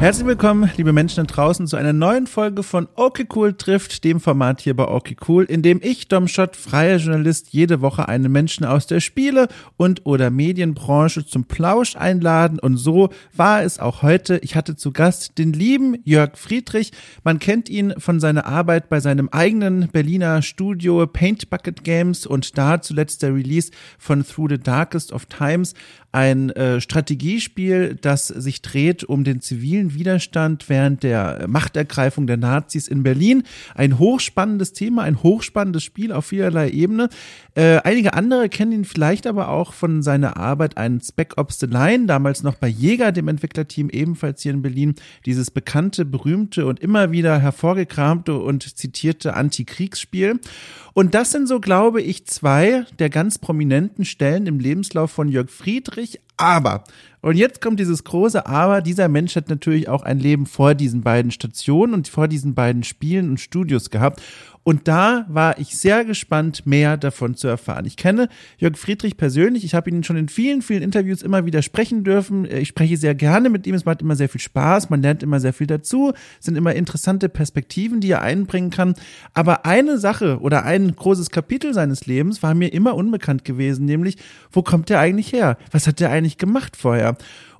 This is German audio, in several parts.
Herzlich willkommen, liebe Menschen da draußen, zu einer neuen Folge von Okay Cool trifft, dem Format hier bei Okay Cool, in dem ich, Dom Schott, freier Journalist, jede Woche einen Menschen aus der Spiele- und oder Medienbranche zum Plausch einladen. Und so war es auch heute. Ich hatte zu Gast den lieben Jörg Friedrich. Man kennt ihn von seiner Arbeit bei seinem eigenen Berliner Studio Paint Bucket Games und da zuletzt der Release von Through the Darkest of Times, ein äh, Strategiespiel, das sich dreht um den zivilen Widerstand während der Machtergreifung der Nazis in Berlin. Ein hochspannendes Thema, ein hochspannendes Spiel auf vielerlei Ebene. Äh, einige andere kennen ihn vielleicht aber auch von seiner Arbeit an Spec Ops The Line, damals noch bei Jäger, dem Entwicklerteam ebenfalls hier in Berlin. Dieses bekannte, berühmte und immer wieder hervorgekramte und zitierte Antikriegsspiel. Und das sind so, glaube ich, zwei der ganz prominenten Stellen im Lebenslauf von Jörg Friedrich. Aber, und jetzt kommt dieses große Aber, dieser Mensch hat natürlich auch ein Leben vor diesen beiden Stationen und vor diesen beiden Spielen und Studios gehabt. Und da war ich sehr gespannt, mehr davon zu erfahren. Ich kenne Jörg Friedrich persönlich. Ich habe ihn schon in vielen, vielen Interviews immer wieder sprechen dürfen. Ich spreche sehr gerne mit ihm. Es macht immer sehr viel Spaß. Man lernt immer sehr viel dazu. Es sind immer interessante Perspektiven, die er einbringen kann. Aber eine Sache oder ein großes Kapitel seines Lebens war mir immer unbekannt gewesen, nämlich, wo kommt er eigentlich her? Was hat er eigentlich gemacht vorher?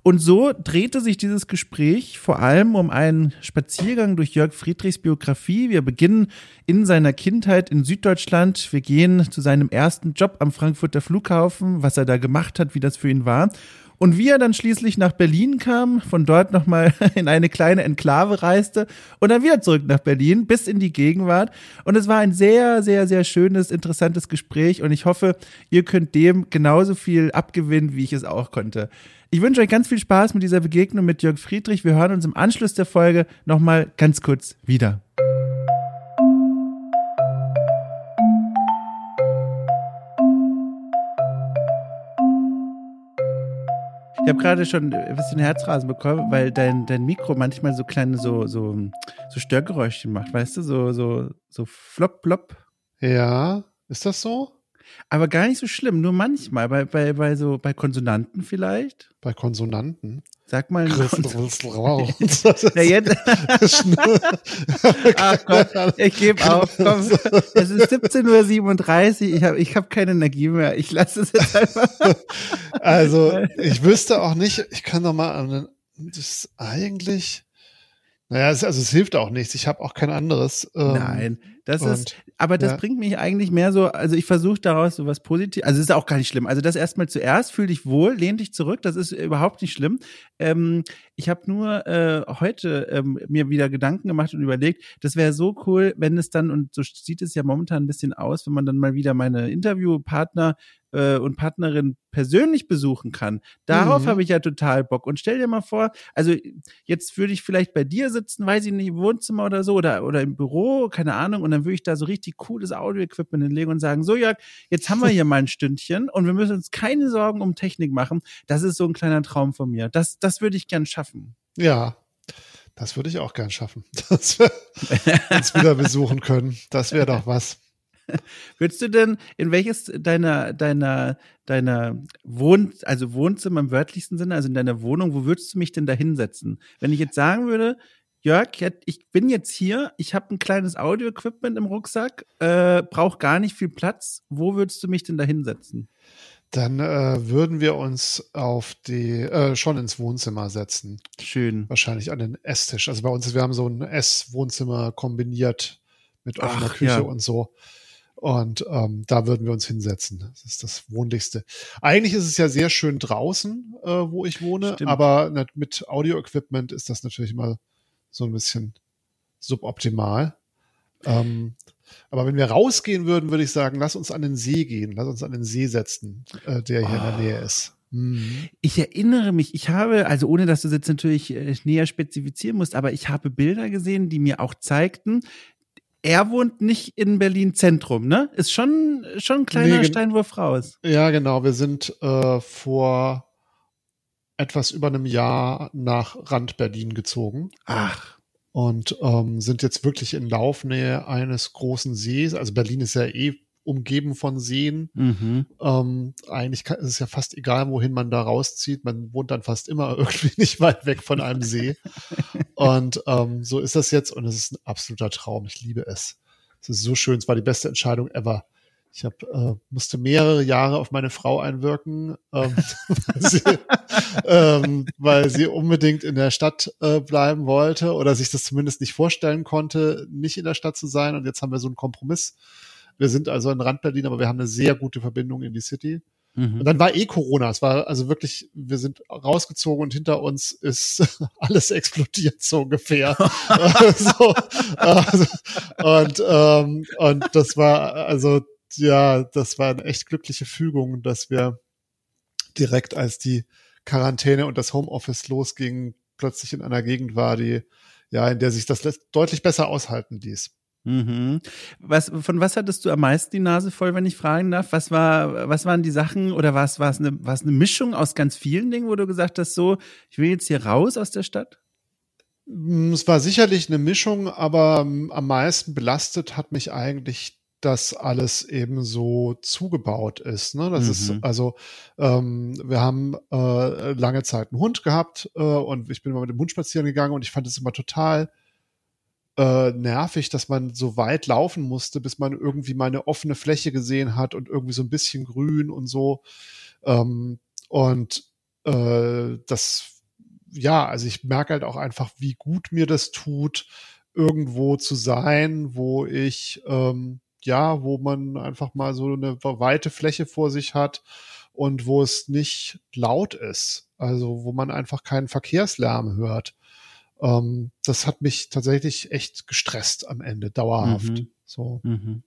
Und so drehte sich dieses Gespräch vor allem um einen Spaziergang durch Jörg Friedrichs Biografie. Wir beginnen in seiner Kindheit in Süddeutschland. Wir gehen zu seinem ersten Job am Frankfurter Flughafen, was er da gemacht hat, wie das für ihn war. Und wie er dann schließlich nach Berlin kam, von dort nochmal in eine kleine Enklave reiste und dann wieder zurück nach Berlin bis in die Gegenwart. Und es war ein sehr, sehr, sehr schönes, interessantes Gespräch und ich hoffe, ihr könnt dem genauso viel abgewinnen, wie ich es auch konnte. Ich wünsche euch ganz viel Spaß mit dieser Begegnung mit Jörg Friedrich. Wir hören uns im Anschluss der Folge nochmal ganz kurz wieder. Habe gerade schon ein bisschen Herzrasen bekommen, weil dein, dein Mikro manchmal so kleine so, so, so Störgeräuschchen macht, weißt du? So, so, so flop, plop. Ja, ist das so? Aber gar nicht so schlimm, nur manchmal, bei, bei, bei so, bei Konsonanten vielleicht. Bei Konsonanten? Sag mal. ja, jetzt. Ach Gott, ich gebe auf. Komm. Es ist 17.37 Uhr. Ich habe ich hab keine Energie mehr. Ich lasse es jetzt einfach. Also, ich wüsste auch nicht, ich kann doch mal an das ist eigentlich. Naja, es, also es hilft auch nichts. Ich habe auch kein anderes. Ähm, Nein, das ist, aber das ja. bringt mich eigentlich mehr so, also ich versuche daraus so was Positives, also es ist auch gar nicht schlimm. Also das erstmal zuerst, fühl dich wohl, lehn dich zurück, das ist überhaupt nicht schlimm. Ähm, ich habe nur äh, heute ähm, mir wieder Gedanken gemacht und überlegt, das wäre so cool, wenn es dann, und so sieht es ja momentan ein bisschen aus, wenn man dann mal wieder meine Interviewpartner äh, und Partnerin persönlich besuchen kann. Darauf mhm. habe ich ja total Bock. Und stell dir mal vor, also jetzt würde ich vielleicht bei dir sitzen, weiß ich nicht, im Wohnzimmer oder so oder, oder im Büro, keine Ahnung, und dann würde ich da so richtig cooles Audio-Equipment hinlegen und sagen, so Jörg, jetzt haben wir hier mal ein Stündchen und wir müssen uns keine Sorgen um Technik machen. Das ist so ein kleiner Traum von mir. Das, das würde ich gern schaffen. Ja, das würde ich auch gern schaffen. Dass wir uns wieder besuchen können. Das wäre doch was. Würdest du denn in welches deiner deiner deiner Wohn also Wohnzimmer im wörtlichsten Sinne, also in deiner Wohnung, wo würdest du mich denn da hinsetzen? Wenn ich jetzt sagen würde, Jörg, ich bin jetzt hier, ich habe ein kleines Audio-Equipment im Rucksack, äh, brauche gar nicht viel Platz. Wo würdest du mich denn da hinsetzen? Dann äh, würden wir uns auf die äh, schon ins Wohnzimmer setzen. Schön. Wahrscheinlich an den Esstisch. Also bei uns, wir haben so ein Ess-Wohnzimmer kombiniert mit offener Ach, Küche ja. und so. Und ähm, da würden wir uns hinsetzen. Das ist das Wohnlichste. Eigentlich ist es ja sehr schön draußen, äh, wo ich wohne, Stimmt. aber mit Audio-Equipment ist das natürlich immer so ein bisschen suboptimal. Ähm, aber wenn wir rausgehen würden, würde ich sagen, lass uns an den See gehen, lass uns an den See setzen, äh, der hier oh. in der Nähe ist. Mhm. Ich erinnere mich, ich habe, also ohne dass du es jetzt natürlich äh, näher spezifizieren musst, aber ich habe Bilder gesehen, die mir auch zeigten, er wohnt nicht in Berlin Zentrum, ne? Ist schon, schon ein kleiner nee, Steinwurf raus. Ja, genau. Wir sind äh, vor etwas über einem Jahr nach Rand Berlin gezogen. Ach. Und ähm, sind jetzt wirklich in Laufnähe eines großen Sees. Also Berlin ist ja eh umgeben von Seen. Mhm. Ähm, eigentlich kann, ist es ja fast egal, wohin man da rauszieht. Man wohnt dann fast immer irgendwie nicht weit weg von einem See. und ähm, so ist das jetzt und es ist ein absoluter Traum. Ich liebe es. Es ist so schön. Es war die beste Entscheidung ever. Ich hab, äh, musste mehrere Jahre auf meine Frau einwirken, ähm, weil, sie, ähm, weil sie unbedingt in der Stadt äh, bleiben wollte oder sich das zumindest nicht vorstellen konnte, nicht in der Stadt zu sein. Und jetzt haben wir so einen Kompromiss. Wir sind also in Rand-Berlin, aber wir haben eine sehr gute Verbindung in die City. Mhm. Und dann war eh Corona. Es war also wirklich, wir sind rausgezogen und hinter uns ist alles explodiert so ungefähr. so, also, und ähm, und das war also ja, das war eine echt glückliche Fügung, dass wir direkt als die Quarantäne und das Homeoffice losging, plötzlich in einer Gegend war, die, ja, in der sich das deutlich besser aushalten ließ. Mhm. Was, von was hattest du am meisten die Nase voll, wenn ich fragen darf? Was war, was waren die Sachen oder was war es eine, war es eine Mischung aus ganz vielen Dingen, wo du gesagt hast, so, ich will jetzt hier raus aus der Stadt? Es war sicherlich eine Mischung, aber am meisten belastet hat mich eigentlich das alles eben so zugebaut ist. Ne? Das mhm. ist also, ähm, wir haben äh, lange Zeit einen Hund gehabt äh, und ich bin immer mit dem Hund spazieren gegangen und ich fand es immer total äh, nervig, dass man so weit laufen musste, bis man irgendwie mal eine offene Fläche gesehen hat und irgendwie so ein bisschen grün und so. Ähm, und äh, das, ja, also ich merke halt auch einfach, wie gut mir das tut, irgendwo zu sein, wo ich ähm, ja, wo man einfach mal so eine weite Fläche vor sich hat und wo es nicht laut ist. Also wo man einfach keinen Verkehrslärm hört. Ähm, das hat mich tatsächlich echt gestresst am Ende, dauerhaft. Mhm. So. Mhm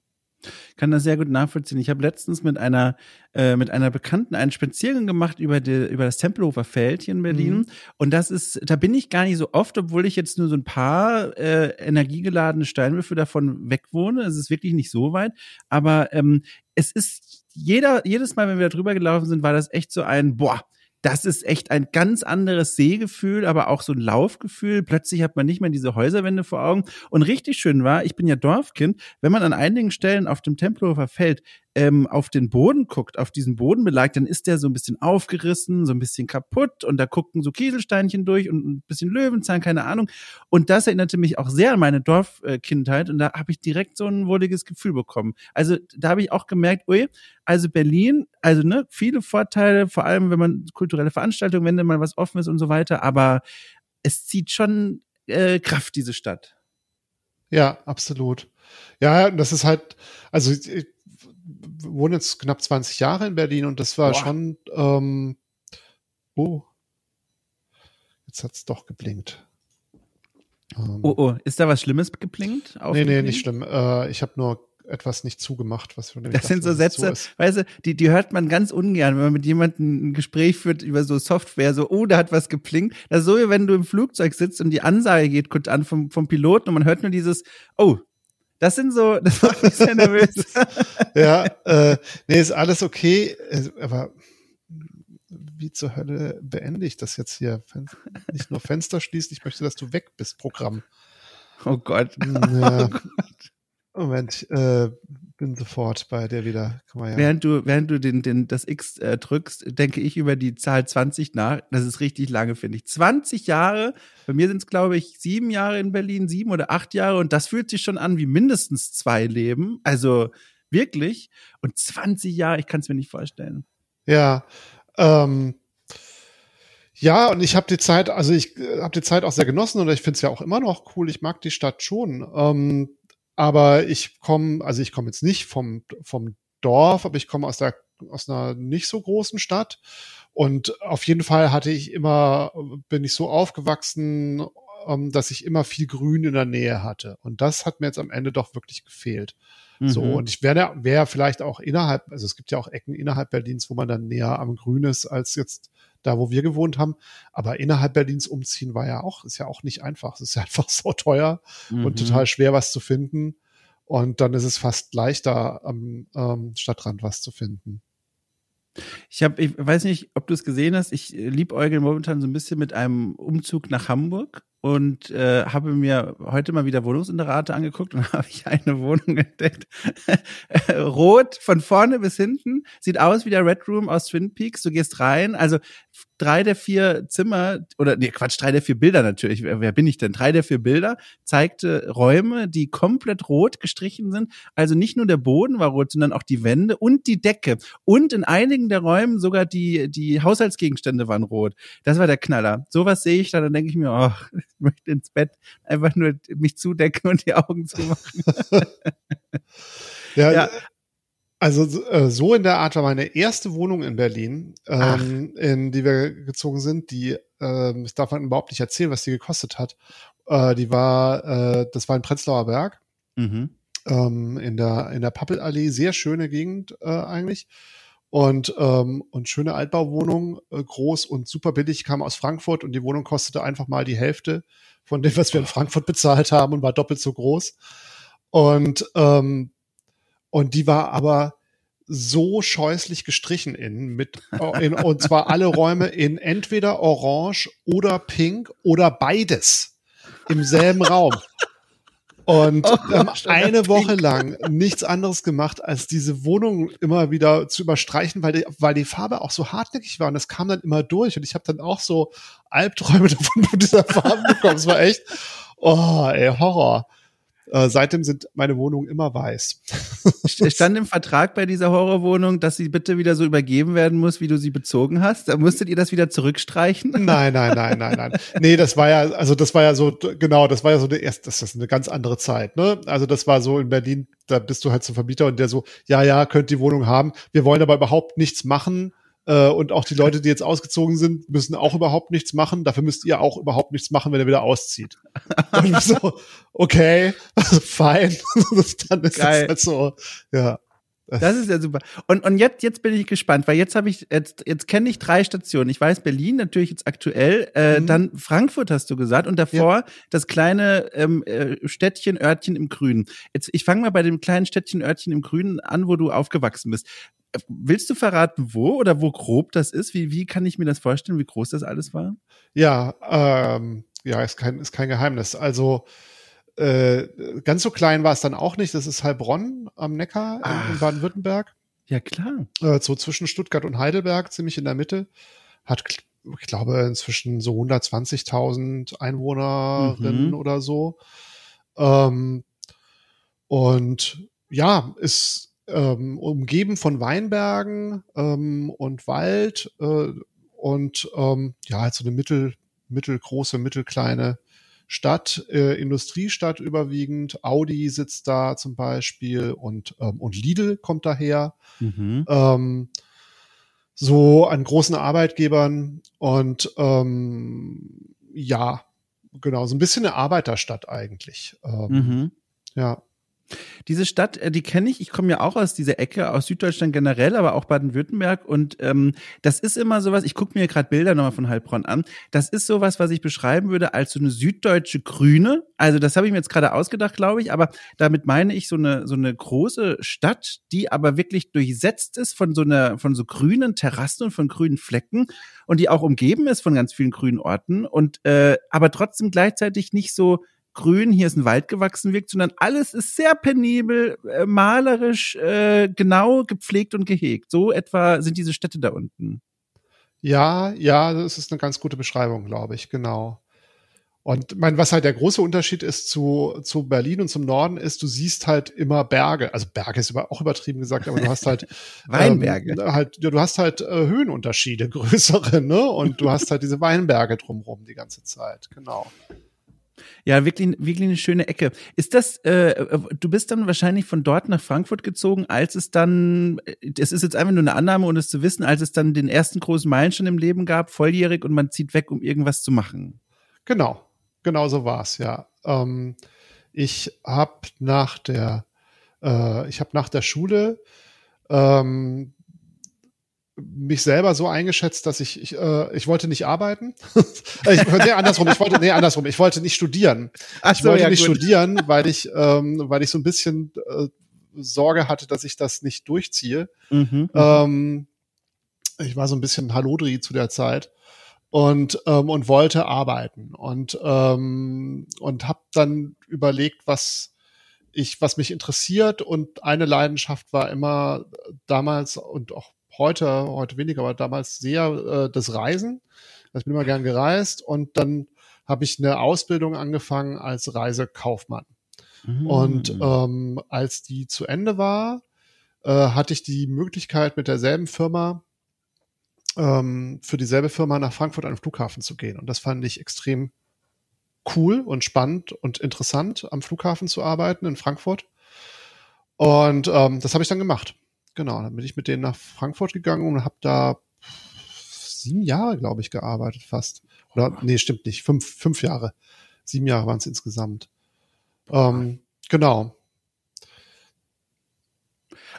kann das sehr gut nachvollziehen. Ich habe letztens mit einer äh, mit einer Bekannten einen Spaziergang gemacht über die, über das Tempelhofer Feld hier in Berlin mhm. und das ist da bin ich gar nicht so oft, obwohl ich jetzt nur so ein paar äh, energiegeladene Steinwürfe davon wegwohne. Es ist wirklich nicht so weit, aber ähm, es ist jeder jedes Mal, wenn wir da drüber gelaufen sind, war das echt so ein boah das ist echt ein ganz anderes Sehgefühl, aber auch so ein Laufgefühl. Plötzlich hat man nicht mehr diese Häuserwände vor Augen. Und richtig schön war, ich bin ja Dorfkind, wenn man an einigen Stellen auf dem Tempelhofer Feld ähm, auf den Boden guckt, auf diesen Bodenbelag, dann ist der so ein bisschen aufgerissen, so ein bisschen kaputt und da gucken so Kieselsteinchen durch und ein bisschen Löwenzahn, keine Ahnung. Und das erinnerte mich auch sehr an meine Dorfkindheit und da habe ich direkt so ein wohliges Gefühl bekommen. Also da habe ich auch gemerkt, ui, also Berlin, also ne, viele Vorteile, vor allem wenn man kulturelle Veranstaltungen, wenn da mal was offen ist und so weiter, aber es zieht schon äh, Kraft, diese Stadt. Ja, absolut. Ja, das ist halt, also ich, wohne jetzt knapp 20 Jahre in Berlin und das war Boah. schon, ähm, oh, jetzt hat's doch geblinkt. Ähm, oh, oh, ist da was Schlimmes geblinkt? nee, nee, nicht schlimm. Äh, ich habe nur etwas nicht zugemacht, was Das dachte, sind so Sätze, so weißt du, die, die hört man ganz ungern, wenn man mit jemandem ein Gespräch führt über so Software, so, oh, da hat was geblinkt. Das ist so, wie wenn du im Flugzeug sitzt und die Ansage geht kurz an vom, vom Piloten und man hört nur dieses, oh, das sind so, das macht mich sehr nervös. ja, äh, nee, ist alles okay, äh, aber wie zur Hölle beende ich das jetzt hier? Nicht nur Fenster schließen, ich möchte, dass du weg bist, Programm. Oh Gott. Ja. Oh Gott. Moment, äh, bin sofort bei der wieder. Ja. Während du, während du den, den, das X äh, drückst, denke ich über die Zahl 20 nach. Das ist richtig lange, finde ich. 20 Jahre, bei mir sind es, glaube ich, sieben Jahre in Berlin, sieben oder acht Jahre und das fühlt sich schon an wie mindestens zwei Leben. Also wirklich. Und 20 Jahre, ich kann es mir nicht vorstellen. Ja, ähm, ja, und ich habe die Zeit, also ich äh, habe die Zeit auch sehr genossen und ich finde es ja auch immer noch cool. Ich mag die Stadt schon. Ähm, aber ich komme, also ich komme jetzt nicht vom, vom Dorf, aber ich komme aus der, aus einer nicht so großen Stadt. Und auf jeden Fall hatte ich immer, bin ich so aufgewachsen, ähm, dass ich immer viel Grün in der Nähe hatte. Und das hat mir jetzt am Ende doch wirklich gefehlt. Mhm. So, und ich wäre wär vielleicht auch innerhalb, also es gibt ja auch Ecken innerhalb Berlins, wo man dann näher am Grün ist, als jetzt da wo wir gewohnt haben. Aber innerhalb Berlins umziehen war ja auch, ist ja auch nicht einfach. Es ist ja einfach so teuer mhm. und total schwer, was zu finden. Und dann ist es fast leichter, am ähm, Stadtrand was zu finden. Ich habe, ich weiß nicht, ob du es gesehen hast. Ich liebäugel momentan so ein bisschen mit einem Umzug nach Hamburg. Und äh, habe mir heute mal wieder Wohnungsinterate angeguckt und habe ich eine Wohnung entdeckt. Rot von vorne bis hinten, sieht aus wie der Red Room aus Twin Peaks. Du gehst rein, also drei der vier Zimmer, oder nee, Quatsch, drei der vier Bilder natürlich, wer, wer bin ich denn? Drei der vier Bilder zeigte Räume, die komplett rot gestrichen sind. Also nicht nur der Boden war rot, sondern auch die Wände und die Decke. Und in einigen der Räumen sogar die, die Haushaltsgegenstände waren rot. Das war der Knaller. Sowas sehe ich dann, dann denke ich mir, oh, ich möchte ins Bett einfach nur mich zudecken und die Augen zumachen. ja, ja, also äh, so in der Art war meine erste Wohnung in Berlin, ähm, in die wir gezogen sind. Die, äh, das darf man überhaupt nicht erzählen, was die gekostet hat. Äh, die war, äh, das war in Prenzlauer Berg. Mhm. Ähm, in der in der Pappelallee, sehr schöne Gegend äh, eigentlich und ähm, und schöne Altbauwohnung, äh, groß und super billig. Kam aus Frankfurt und die Wohnung kostete einfach mal die Hälfte von dem, was wir in Frankfurt bezahlt haben und war doppelt so groß. Und ähm, und die war aber so scheußlich gestrichen in mit in, und zwar alle Räume in entweder orange oder pink oder beides im selben Raum. Und oh, ähm, eine Woche lang nichts anderes gemacht, als diese Wohnung immer wieder zu überstreichen, weil die, weil die Farbe auch so hartnäckig war und das kam dann immer durch und ich habe dann auch so Albträume davon von dieser Farbe bekommen. Es war echt, oh, ey, Horror. Äh, seitdem sind meine Wohnungen immer weiß. Stand im Vertrag bei dieser Horrorwohnung, dass sie bitte wieder so übergeben werden muss, wie du sie bezogen hast? Da musstet ihr das wieder zurückstreichen? Nein, nein, nein, nein, nein. Nee, das war ja, also das war ja so, genau, das war ja so eine erste, das ist eine ganz andere Zeit, ne? Also das war so in Berlin, da bist du halt zum Vermieter und der so, ja, ja, könnt die Wohnung haben. Wir wollen aber überhaupt nichts machen äh, und auch die Leute, die jetzt ausgezogen sind, müssen auch überhaupt nichts machen. Dafür müsst ihr auch überhaupt nichts machen, wenn er wieder auszieht. und so, okay, also fein. Dann ist Geil. das halt so, ja. Das ist ja super. Und, und jetzt, jetzt bin ich gespannt, weil jetzt habe ich, jetzt, jetzt kenne ich drei Stationen. Ich weiß Berlin natürlich jetzt aktuell, äh, mhm. dann Frankfurt hast du gesagt und davor ja. das kleine ähm, äh, Städtchen, Örtchen im Grünen. Jetzt, ich fange mal bei dem kleinen Städtchen, Örtchen im Grünen an, wo du aufgewachsen bist. Willst du verraten, wo oder wo grob das ist? Wie, wie kann ich mir das vorstellen, wie groß das alles war? Ja, ähm, ja, ist kein, ist kein Geheimnis. Also äh, ganz so klein war es dann auch nicht. Das ist Heilbronn am Neckar Ach, in, in Baden-Württemberg. Ja, klar. Äh, so zwischen Stuttgart und Heidelberg, ziemlich in der Mitte. Hat, ich glaube, inzwischen so 120.000 Einwohnerinnen mhm. oder so. Ähm, und ja, ist ähm, umgeben von Weinbergen ähm, und Wald äh, und ähm, ja, halt so eine mittel, mittelgroße, mittelkleine Stadt, äh, Industriestadt überwiegend. Audi sitzt da zum Beispiel und, ähm, und Lidl kommt daher. Mhm. Ähm, so an großen Arbeitgebern und ähm, ja, genau, so ein bisschen eine Arbeiterstadt eigentlich. Ähm, mhm. Ja. Diese Stadt, äh, die kenne ich. Ich komme ja auch aus dieser Ecke, aus Süddeutschland generell, aber auch Baden-Württemberg. Und ähm, das ist immer sowas, ich gucke mir gerade Bilder nochmal von Heilbronn an. Das ist sowas, was ich beschreiben würde als so eine süddeutsche Grüne. Also das habe ich mir jetzt gerade ausgedacht, glaube ich. Aber damit meine ich so eine, so eine große Stadt, die aber wirklich durchsetzt ist von so einer, von so grünen Terrassen und von grünen Flecken und die auch umgeben ist von ganz vielen grünen Orten und äh, aber trotzdem gleichzeitig nicht so grün, hier ist ein Wald gewachsen wirkt, sondern alles ist sehr penibel, äh, malerisch, äh, genau gepflegt und gehegt. So etwa sind diese Städte da unten. Ja, ja, das ist eine ganz gute Beschreibung, glaube ich, genau. Und mein, was halt der große Unterschied ist zu, zu Berlin und zum Norden ist, du siehst halt immer Berge. Also Berge ist über, auch übertrieben gesagt, aber du hast halt Weinberge. Ähm, halt, du hast halt äh, Höhenunterschiede, größere, ne? Und du hast halt diese Weinberge drumherum die ganze Zeit, genau. Ja, wirklich, wirklich eine schöne Ecke. Ist das, äh, du bist dann wahrscheinlich von dort nach Frankfurt gezogen, als es dann, es ist jetzt einfach nur eine Annahme, um es zu wissen, als es dann den ersten großen Meilenstein im Leben gab, volljährig und man zieht weg, um irgendwas zu machen. Genau, genau so war's, ja. Ähm, ich habe nach der, äh, ich habe nach der Schule ähm, mich selber so eingeschätzt, dass ich ich, äh, ich wollte nicht arbeiten. ich, nee, andersrum. Ich wollte nee andersrum. Ich wollte nicht studieren. Ach ich wollte ja, nicht gut. studieren, weil ich ähm, weil ich so ein bisschen äh, Sorge hatte, dass ich das nicht durchziehe. Mhm, mhm. ähm, ich war so ein bisschen Hallodri zu der Zeit und ähm, und wollte arbeiten und ähm, und habe dann überlegt, was ich was mich interessiert und eine Leidenschaft war immer damals und auch heute heute weniger, aber damals sehr äh, das Reisen. Also ich bin immer gern gereist und dann habe ich eine Ausbildung angefangen als Reisekaufmann. Mhm. Und ähm, als die zu Ende war, äh, hatte ich die Möglichkeit mit derselben Firma ähm, für dieselbe Firma nach Frankfurt an den Flughafen zu gehen. Und das fand ich extrem cool und spannend und interessant, am Flughafen zu arbeiten in Frankfurt. Und ähm, das habe ich dann gemacht. Genau, dann bin ich mit denen nach Frankfurt gegangen und habe da sieben Jahre, glaube ich, gearbeitet fast. Oder nee, stimmt nicht, fünf, fünf Jahre. Sieben Jahre waren es insgesamt. Ähm, genau.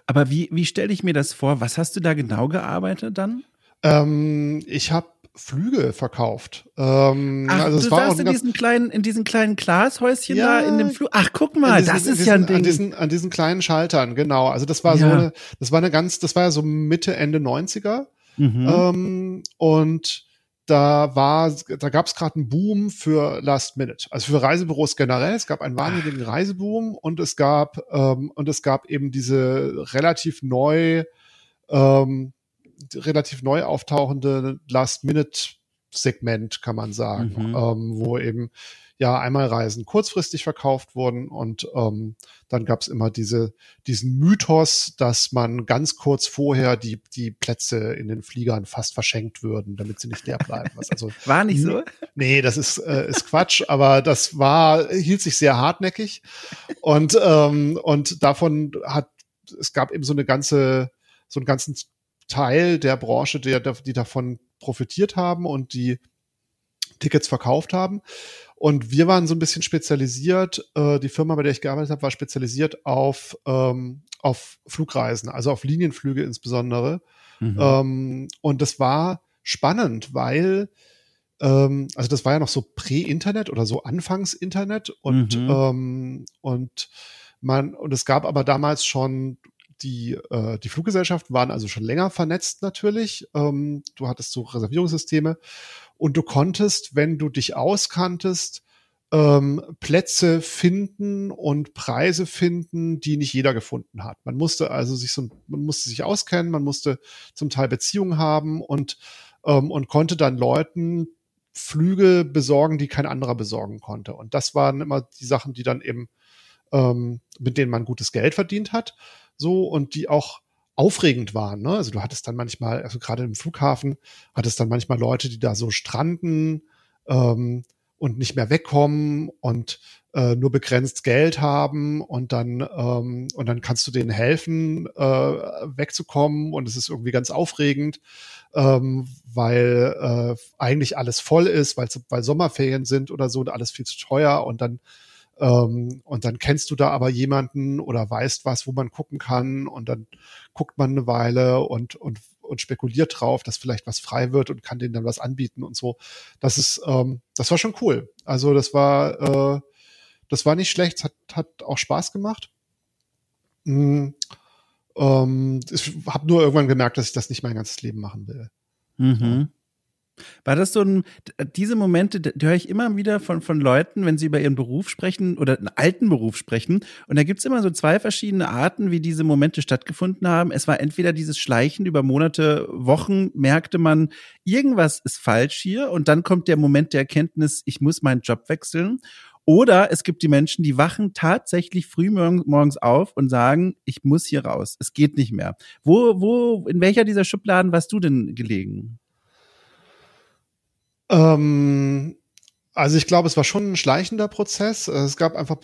Aber wie, wie stelle ich mir das vor? Was hast du da genau gearbeitet dann? Ähm, ich habe Flüge verkauft. Ähm, Ach, also du war saßt in diesen kleinen, in diesen kleinen Glashäuschen ja, da in dem Flug. Ach, guck mal, diesen, das ist diesen, ja ein Ding. An diesen, an diesen kleinen Schaltern, genau. Also das war ja. so eine, das war eine ganz, das war ja so Mitte, Ende 90er. Mhm. Ähm, und da war, da gab es gerade einen Boom für Last Minute, also für Reisebüros generell. Es gab einen wahnsinnigen Reiseboom und es gab ähm, und es gab eben diese relativ neu ähm, relativ neu auftauchende Last-Minute-Segment, kann man sagen, mhm. ähm, wo eben ja einmal Reisen kurzfristig verkauft wurden und ähm, dann gab es immer diese, diesen Mythos, dass man ganz kurz vorher die, die Plätze in den Fliegern fast verschenkt würden, damit sie nicht leer bleiben. Was also, war nicht so? Nee, das ist, äh, ist Quatsch, aber das war, hielt sich sehr hartnäckig und, ähm, und davon hat, es gab eben so eine ganze, so einen ganzen Teil der Branche, der, die davon profitiert haben und die Tickets verkauft haben. Und wir waren so ein bisschen spezialisiert, äh, die Firma, bei der ich gearbeitet habe, war spezialisiert auf, ähm, auf Flugreisen, also auf Linienflüge insbesondere. Mhm. Ähm, und das war spannend, weil, ähm, also das war ja noch so Prä-Internet oder so Anfangs-Internet und, mhm. ähm, und man, und es gab aber damals schon die, äh, die Fluggesellschaften waren also schon länger vernetzt natürlich. Ähm, du hattest so Reservierungssysteme und du konntest, wenn du dich auskanntest, ähm, Plätze finden und Preise finden, die nicht jeder gefunden hat. Man musste also sich so, man musste sich auskennen, man musste zum Teil Beziehungen haben und ähm, und konnte dann Leuten Flüge besorgen, die kein anderer besorgen konnte. Und das waren immer die Sachen, die dann eben ähm, mit denen man gutes Geld verdient hat so und die auch aufregend waren. Ne? Also du hattest dann manchmal, also gerade im Flughafen, hattest dann manchmal Leute, die da so stranden ähm, und nicht mehr wegkommen und äh, nur begrenzt Geld haben und dann ähm, und dann kannst du denen helfen, äh, wegzukommen und es ist irgendwie ganz aufregend, ähm, weil äh, eigentlich alles voll ist, weil weil Sommerferien sind oder so und alles viel zu teuer und dann ähm, und dann kennst du da aber jemanden oder weißt was, wo man gucken kann und dann guckt man eine Weile und, und, und spekuliert drauf, dass vielleicht was frei wird und kann denen dann was anbieten und so. Das ist, ähm, das war schon cool. Also das war, äh, das war nicht schlecht, hat, hat auch Spaß gemacht. Mhm. Ähm, ich habe nur irgendwann gemerkt, dass ich das nicht mein ganzes Leben machen will. Mhm. War das so ein, diese Momente, die höre ich immer wieder von, von Leuten, wenn sie über ihren Beruf sprechen oder einen alten Beruf sprechen. Und da gibt's immer so zwei verschiedene Arten, wie diese Momente stattgefunden haben. Es war entweder dieses Schleichen über Monate, Wochen, merkte man, irgendwas ist falsch hier. Und dann kommt der Moment der Erkenntnis, ich muss meinen Job wechseln. Oder es gibt die Menschen, die wachen tatsächlich früh morgens auf und sagen, ich muss hier raus. Es geht nicht mehr. Wo, wo, in welcher dieser Schubladen warst du denn gelegen? Ähm, also ich glaube, es war schon ein schleichender Prozess. Es gab einfach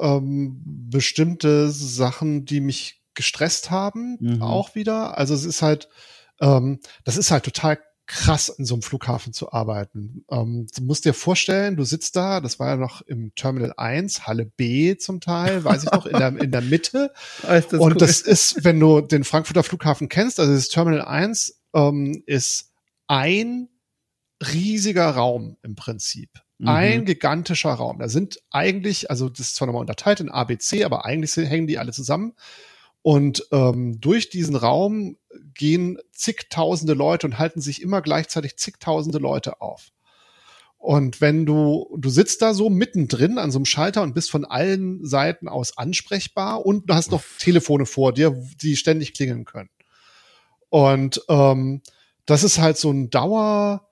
ähm, bestimmte Sachen, die mich gestresst haben, mhm. auch wieder. Also es ist halt, ähm, das ist halt total krass, in so einem Flughafen zu arbeiten. Ähm, du musst dir vorstellen, du sitzt da, das war ja noch im Terminal 1, Halle B zum Teil, weiß ich noch, in der, in der Mitte. Das und cool. das ist, wenn du den Frankfurter Flughafen kennst, also das Terminal 1 ähm, ist ein riesiger Raum im Prinzip. Mhm. Ein gigantischer Raum. Da sind eigentlich, also das ist zwar nochmal unterteilt in ABC, aber eigentlich hängen die alle zusammen. Und ähm, durch diesen Raum gehen zigtausende Leute und halten sich immer gleichzeitig zigtausende Leute auf. Und wenn du, du sitzt da so mittendrin an so einem Schalter und bist von allen Seiten aus ansprechbar und du hast noch Telefone vor dir, die ständig klingeln können. Und ähm, das ist halt so ein Dauer,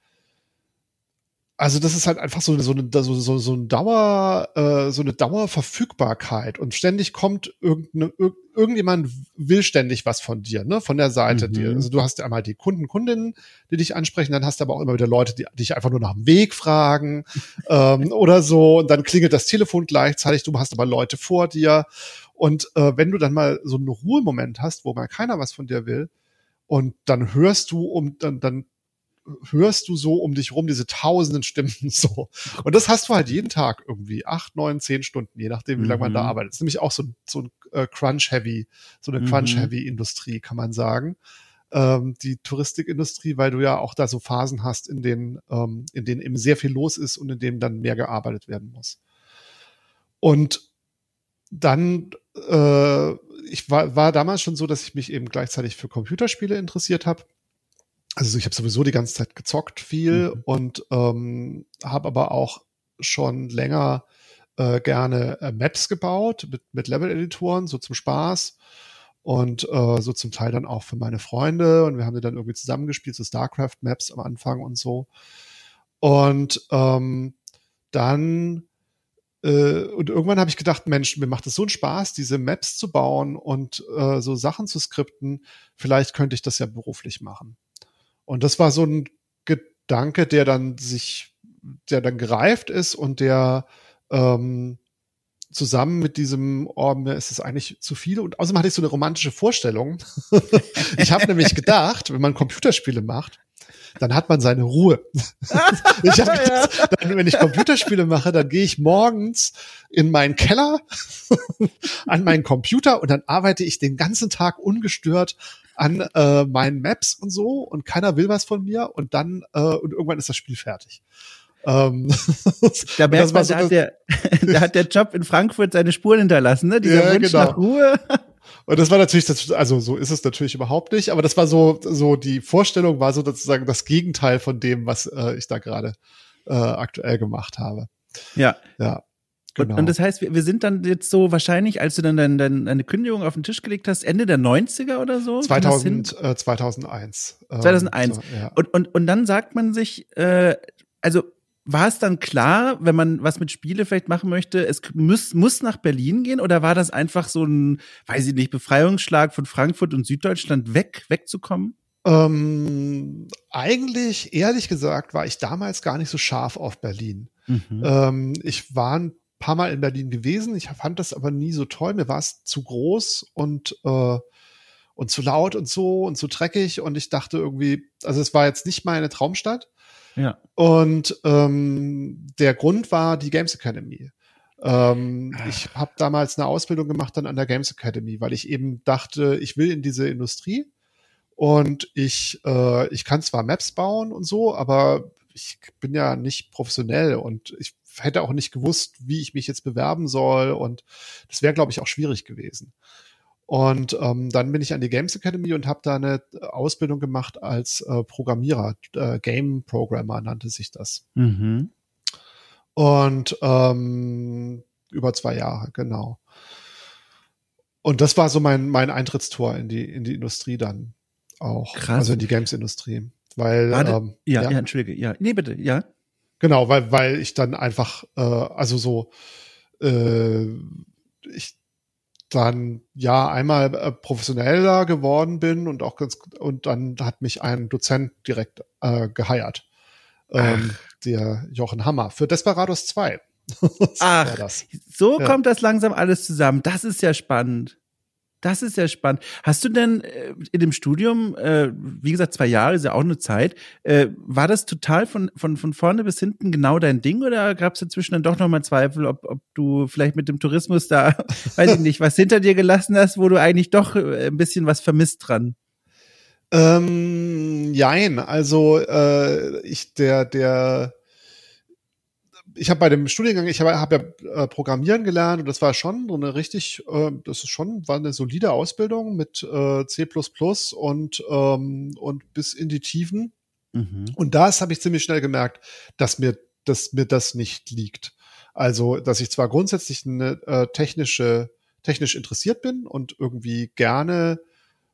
also das ist halt einfach so, so, eine, so, so, so ein Dauer, äh, so eine Dauerverfügbarkeit und ständig kommt irgendeine, irgendjemand will ständig was von dir, ne, von der Seite. Mhm. Die, also du hast einmal die Kunden, Kundinnen, die dich ansprechen, dann hast du aber auch immer wieder Leute, die dich einfach nur nach dem Weg fragen ähm, oder so und dann klingelt das Telefon gleichzeitig, du hast aber Leute vor dir und äh, wenn du dann mal so einen Ruhemoment hast, wo mal keiner was von dir will und dann hörst du um, dann, dann hörst du so um dich rum diese tausenden Stimmen so. Und das hast du halt jeden Tag irgendwie. Acht, neun, zehn Stunden, je nachdem, wie lange man da mhm. arbeitet. Das ist nämlich auch so, so ein äh, Crunch-Heavy, so eine mhm. Crunch-Heavy-Industrie, kann man sagen. Ähm, die Touristikindustrie, weil du ja auch da so Phasen hast, in denen, ähm, in denen eben sehr viel los ist und in denen dann mehr gearbeitet werden muss. Und dann, äh, ich war, war damals schon so, dass ich mich eben gleichzeitig für Computerspiele interessiert habe also ich habe sowieso die ganze Zeit gezockt viel mhm. und ähm, habe aber auch schon länger äh, gerne äh, Maps gebaut mit, mit Level-Editoren, so zum Spaß und äh, so zum Teil dann auch für meine Freunde und wir haben die dann irgendwie zusammengespielt, so StarCraft-Maps am Anfang und so. Und ähm, dann äh, und irgendwann habe ich gedacht, Mensch, mir macht es so einen Spaß, diese Maps zu bauen und äh, so Sachen zu skripten. Vielleicht könnte ich das ja beruflich machen. Und das war so ein Gedanke, der dann sich, der dann gereift ist und der ähm, zusammen mit diesem, oh, mir ist es eigentlich zu viel. Und außerdem hatte ich so eine romantische Vorstellung. ich habe nämlich gedacht, wenn man Computerspiele macht, dann hat man seine Ruhe. ich hab gedacht, dann, wenn ich Computerspiele mache, dann gehe ich morgens in meinen Keller an meinen Computer und dann arbeite ich den ganzen Tag ungestört an äh, meinen Maps und so und keiner will was von mir und dann äh, und irgendwann ist das Spiel fertig. Ähm, da merkt man, so, da, hat der, da hat der Job in Frankfurt seine Spuren hinterlassen, ne? Dieser ja, Wunsch genau. nach Ruhe. Und das war natürlich, das, also so ist es natürlich überhaupt nicht, aber das war so, so die Vorstellung war so sozusagen das Gegenteil von dem, was äh, ich da gerade äh, aktuell gemacht habe. Ja. Ja. Genau. Und, und, das heißt, wir, wir, sind dann jetzt so wahrscheinlich, als du dann dein, dein, deine Kündigung auf den Tisch gelegt hast, Ende der 90er oder so? 2000, äh, 2001. 2001. Ähm, so, ja. und, und, und dann sagt man sich, äh, also war es dann klar, wenn man was mit Spiele vielleicht machen möchte, es muss, muss nach Berlin gehen oder war das einfach so ein, weiß ich nicht, Befreiungsschlag von Frankfurt und Süddeutschland weg, wegzukommen? Ähm, eigentlich, ehrlich gesagt, war ich damals gar nicht so scharf auf Berlin. Mhm. Ähm, ich war ein paar Mal in Berlin gewesen. Ich fand das aber nie so toll. Mir war es zu groß und, äh, und zu laut und so und zu dreckig. Und ich dachte irgendwie, also es war jetzt nicht meine Traumstadt. Ja. Und ähm, der Grund war die Games Academy. Ähm, ah. ich habe damals eine Ausbildung gemacht dann an der Games Academy, weil ich eben dachte, ich will in diese Industrie und ich, äh, ich kann zwar Maps bauen und so, aber ich bin ja nicht professionell und ich hätte auch nicht gewusst, wie ich mich jetzt bewerben soll und das wäre, glaube ich, auch schwierig gewesen. Und ähm, dann bin ich an die Games Academy und habe da eine Ausbildung gemacht als äh, Programmierer, äh, Game Programmer nannte sich das. Mhm. Und ähm, über zwei Jahre, genau. Und das war so mein, mein Eintrittstor in die, in die Industrie dann auch. Krass. Also in die Games-Industrie. Weil, Warte, ähm, ja, ja, ja, entschuldige, ja. Nee, bitte, ja. Genau, weil, weil ich dann einfach, äh, also so, äh, ich dann ja einmal äh, professioneller geworden bin und auch ganz und dann hat mich ein Dozent direkt äh, geheiert. Ähm, der Jochen Hammer für Desperados 2. Ach, so ja. kommt das langsam alles zusammen. Das ist ja spannend. Das ist ja spannend. Hast du denn äh, in dem Studium, äh, wie gesagt, zwei Jahre ist ja auch eine Zeit, äh, war das total von, von, von vorne bis hinten genau dein Ding oder gab es dazwischen dann doch nochmal Zweifel, ob, ob du vielleicht mit dem Tourismus da, weiß ich nicht, was hinter dir gelassen hast, wo du eigentlich doch äh, ein bisschen was vermisst dran? Ähm, jein, also äh, ich, der, der ich habe bei dem Studiengang, ich habe hab ja äh, Programmieren gelernt und das war schon so eine richtig, äh, das ist schon, war eine solide Ausbildung mit äh, C und, ähm, und bis in die Tiefen. Mhm. Und das habe ich ziemlich schnell gemerkt, dass mir, dass mir das nicht liegt. Also, dass ich zwar grundsätzlich eine äh, technische, technisch interessiert bin und irgendwie gerne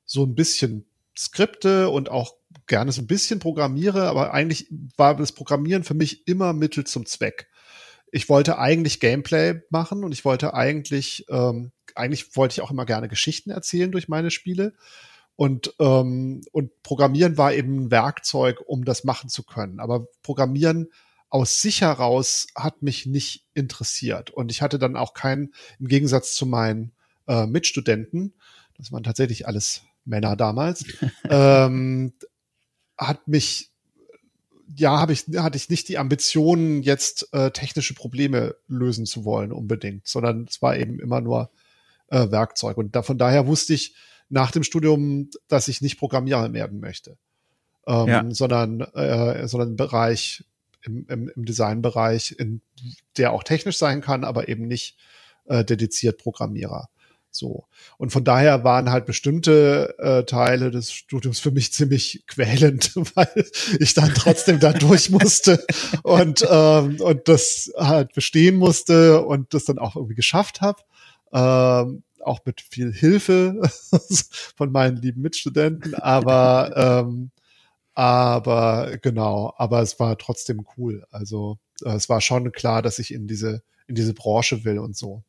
so ein bisschen Skripte und auch gerne so ein bisschen programmiere, aber eigentlich war das Programmieren für mich immer Mittel zum Zweck. Ich wollte eigentlich Gameplay machen und ich wollte eigentlich, ähm, eigentlich wollte ich auch immer gerne Geschichten erzählen durch meine Spiele. Und, ähm, und Programmieren war eben ein Werkzeug, um das machen zu können. Aber Programmieren aus sich heraus hat mich nicht interessiert. Und ich hatte dann auch keinen, im Gegensatz zu meinen äh, Mitstudenten, das waren tatsächlich alles Männer damals, ähm, hat mich, ja, habe ich, hatte ich nicht die Ambitionen, jetzt äh, technische Probleme lösen zu wollen unbedingt, sondern es war eben immer nur äh, Werkzeug. Und da, von daher wusste ich nach dem Studium, dass ich nicht Programmierer werden möchte, ähm, ja. sondern, äh, sondern im Bereich, im, im, im Designbereich, in, der auch technisch sein kann, aber eben nicht äh, dediziert Programmierer. So. Und von daher waren halt bestimmte äh, Teile des Studiums für mich ziemlich quälend, weil ich dann trotzdem da durch musste und, ähm, und das halt bestehen musste und das dann auch irgendwie geschafft habe. Ähm, auch mit viel Hilfe von meinen lieben Mitstudenten, aber ähm, aber genau, aber es war trotzdem cool. Also äh, es war schon klar, dass ich in diese in diese Branche will und so.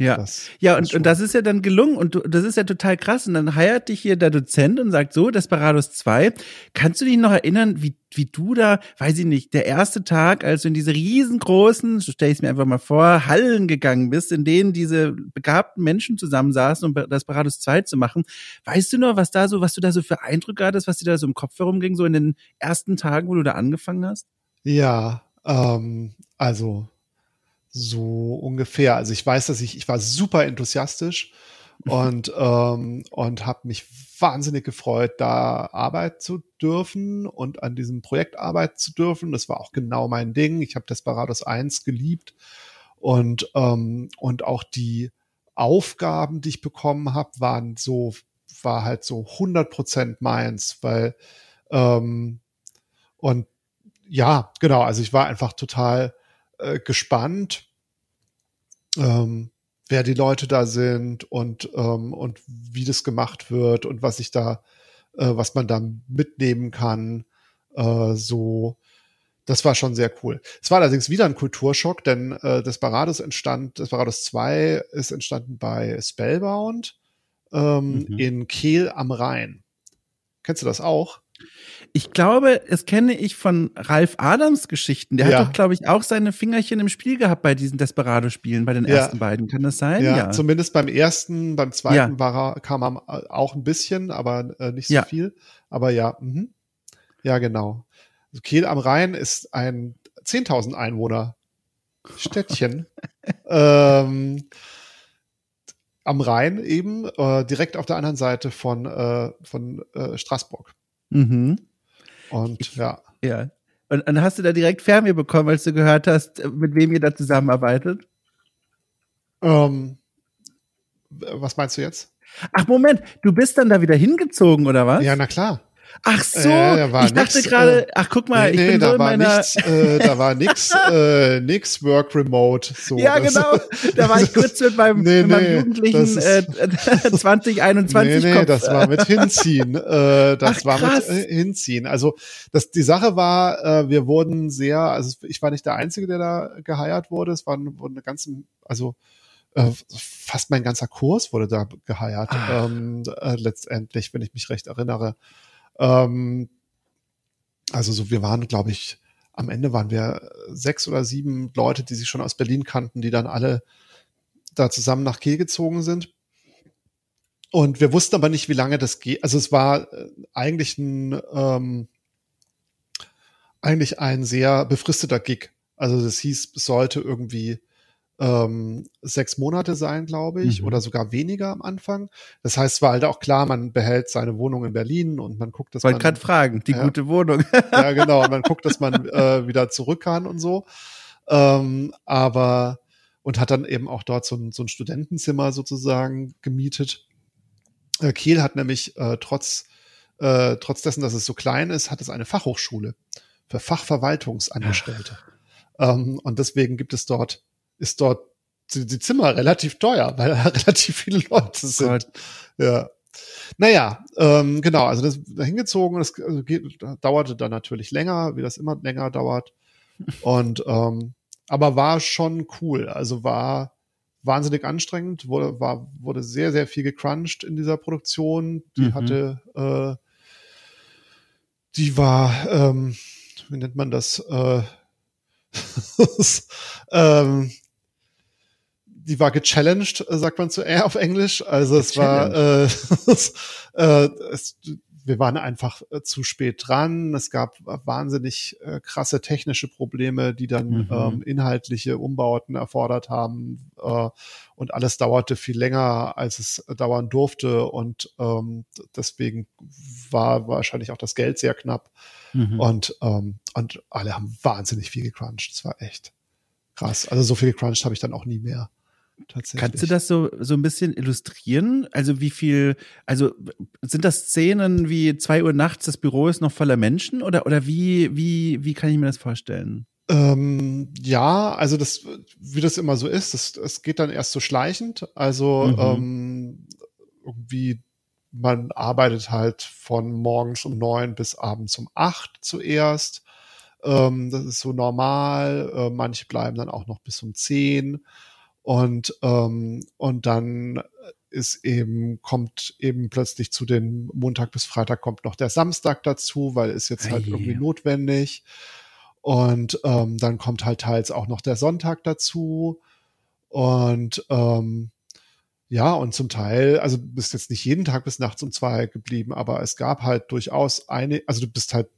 Ja, das, ja und, und das ist ja dann gelungen und du, das ist ja total krass. Und dann heiert dich hier der Dozent und sagt so, Desperados 2. Kannst du dich noch erinnern, wie, wie du da, weiß ich nicht, der erste Tag, als du in diese riesengroßen, so stell ich es mir einfach mal vor, Hallen gegangen bist, in denen diese begabten Menschen zusammensaßen, um Desperados 2 zu machen. Weißt du noch, was da so, was du da so für Eindrücke hattest, was dir da so im Kopf herumging, so in den ersten Tagen, wo du da angefangen hast? Ja, ähm, also so ungefähr. Also ich weiß, dass ich, ich war super enthusiastisch und, ähm, und habe mich wahnsinnig gefreut, da arbeiten zu dürfen und an diesem Projekt arbeiten zu dürfen. Das war auch genau mein Ding. Ich habe Desperados 1 geliebt und, ähm, und auch die Aufgaben, die ich bekommen habe, waren so, war halt so 100 Prozent meins, weil, ähm, und ja, genau, also ich war einfach total äh, gespannt, ähm, wer die Leute da sind und, ähm, und wie das gemacht wird und was ich da, äh, was man da mitnehmen kann. Äh, so, das war schon sehr cool. Es war allerdings wieder ein Kulturschock, denn äh, Desperados entstand, Desperados 2 ist entstanden bei Spellbound ähm, mhm. in Kehl am Rhein. Kennst du das auch? Ich glaube, es kenne ich von Ralf Adams Geschichten. Der ja. hat doch, glaube ich, auch seine Fingerchen im Spiel gehabt bei diesen Desperado-Spielen, bei den ja. ersten beiden. Kann das sein? Ja, ja. zumindest beim ersten, beim zweiten war er, kam er auch ein bisschen, aber äh, nicht so viel. Aber ja, mh. ja, genau. Also Kehl am Rhein ist ein 10.000 Einwohner Städtchen. ähm, am Rhein eben, äh, direkt auf der anderen Seite von, äh, von äh, Straßburg. Mhm. Und ich, ja. Ja. Und dann hast du da direkt Fernweh bekommen, als du gehört hast, mit wem ihr da zusammenarbeitet? Ähm, was meinst du jetzt? Ach Moment, du bist dann da wieder hingezogen oder was? Ja, na klar. Ach so, äh, ich dachte gerade, ach guck mal, nee, ich bin nee, so in meiner... Nichts, äh, da war nix, äh, nix Work Remote. So, ja, genau, da war ich kurz mit meinem, nee, mit meinem jugendlichen äh, 2021 Nee, nee, das war mit Hinziehen. Äh, das ach, war mit äh, Hinziehen. Also das, die Sache war, äh, wir wurden sehr, also ich war nicht der Einzige, der da geheiert wurde, es waren, wurden eine ganze, also äh, fast mein ganzer Kurs wurde da geheiert, ah. ähm, äh, letztendlich, wenn ich mich recht erinnere. Ähm, also so, wir waren, glaube ich, am Ende waren wir sechs oder sieben Leute, die sich schon aus Berlin kannten, die dann alle da zusammen nach Kiel gezogen sind. Und wir wussten aber nicht, wie lange das geht. Also es war äh, eigentlich ein ähm, eigentlich ein sehr befristeter Gig. Also das hieß, es sollte irgendwie ähm, sechs Monate sein, glaube ich, mhm. oder sogar weniger am Anfang. Das heißt, es war halt auch klar, man behält seine Wohnung in Berlin und man guckt, dass Wollte gerade fragen, die ja, gute Wohnung. ja, genau. Und man guckt, dass man äh, wieder zurück kann und so. Ähm, aber und hat dann eben auch dort so ein, so ein Studentenzimmer sozusagen gemietet. Äh, Kiel hat nämlich äh, trotz, äh, trotz dessen, dass es so klein ist, hat es eine Fachhochschule für Fachverwaltungsangestellte. Ähm, und deswegen gibt es dort, ist dort die, Zimmer relativ teuer, weil da relativ viele Leute sind. Gott. Ja. Naja, ähm, genau, also das da hingezogen, das also geht, dauerte dann natürlich länger, wie das immer länger dauert. Und ähm, aber war schon cool. Also war wahnsinnig anstrengend, wurde, war, wurde sehr, sehr viel gecrunched in dieser Produktion. Die mhm. hatte, äh, die war, ähm, wie nennt man das? Äh, ähm, die war gechallenged, sagt man zu R auf Englisch. Also es war, äh, äh, es, wir waren einfach äh, zu spät dran. Es gab wahnsinnig äh, krasse technische Probleme, die dann mhm. ähm, inhaltliche Umbauten erfordert haben. Äh, und alles dauerte viel länger, als es dauern durfte. Und ähm, deswegen war wahrscheinlich auch das Geld sehr knapp. Mhm. Und, ähm, und alle haben wahnsinnig viel gecrunched. Das war echt krass. Also so viel gecrunched habe ich dann auch nie mehr tatsächlich. Kannst du das so, so ein bisschen illustrieren? Also wie viel, also sind das Szenen wie zwei Uhr nachts, das Büro ist noch voller Menschen oder, oder wie, wie, wie kann ich mir das vorstellen? Ähm, ja, also das, wie das immer so ist, das, das geht dann erst so schleichend. Also mhm. ähm, irgendwie, man arbeitet halt von morgens um neun bis abends um acht zuerst. Ähm, das ist so normal. Äh, manche bleiben dann auch noch bis um zehn. Und, ähm, und dann ist eben, kommt eben plötzlich zu den Montag bis Freitag kommt noch der Samstag dazu, weil ist jetzt halt hey. irgendwie notwendig. Und ähm, dann kommt halt teils auch noch der Sonntag dazu. Und ähm, ja, und zum Teil, also du bist jetzt nicht jeden Tag bis nachts um zwei geblieben, aber es gab halt durchaus eine, also du bist halt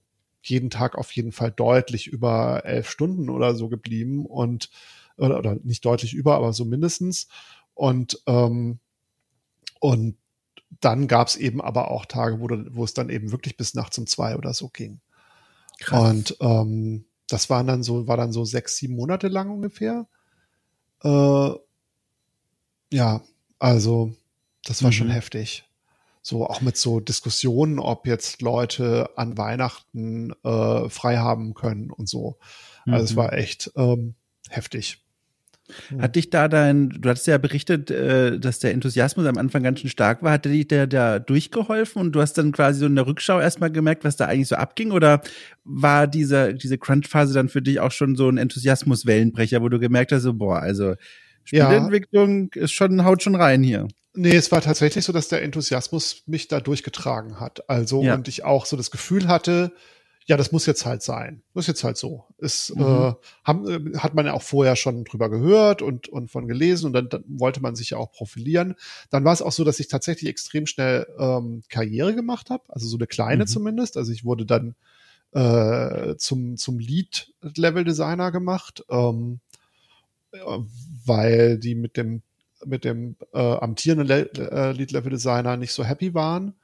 jeden Tag auf jeden Fall deutlich über elf Stunden oder so geblieben und oder, oder nicht deutlich über, aber so mindestens. Und, ähm, und dann gab es eben aber auch Tage, wo, wo es dann eben wirklich bis nachts um zwei oder so ging. Krass. Und ähm, das waren dann so, war dann so sechs, sieben Monate lang ungefähr. Äh, ja, also das war mhm. schon heftig. So auch mit so Diskussionen, ob jetzt Leute an Weihnachten äh, frei haben können und so. Also mhm. es war echt ähm, heftig. Hat dich da dein, du hattest ja berichtet, äh, dass der Enthusiasmus am Anfang ganz schön stark war. Hat dich der da durchgeholfen und du hast dann quasi so in der Rückschau erstmal gemerkt, was da eigentlich so abging? Oder war diese, diese Crunch-Phase dann für dich auch schon so ein Enthusiasmus-Wellenbrecher, wo du gemerkt hast, so, boah, also Spielentwicklung ja. ist schon, haut schon rein hier. Nee, es war tatsächlich so, dass der Enthusiasmus mich da durchgetragen hat. Also, ja. und ich auch so das Gefühl hatte, ja, das muss jetzt halt sein. Das ist jetzt halt so. Es mhm. äh, haben, äh, hat man ja auch vorher schon drüber gehört und, und von gelesen und dann, dann wollte man sich ja auch profilieren. Dann war es auch so, dass ich tatsächlich extrem schnell ähm, Karriere gemacht habe, also so eine kleine mhm. zumindest. Also ich wurde dann äh, zum, zum Lead-Level-Designer gemacht, ähm, äh, weil die mit dem mit dem äh, amtierenden Le äh, Lead-Level-Designer nicht so happy waren.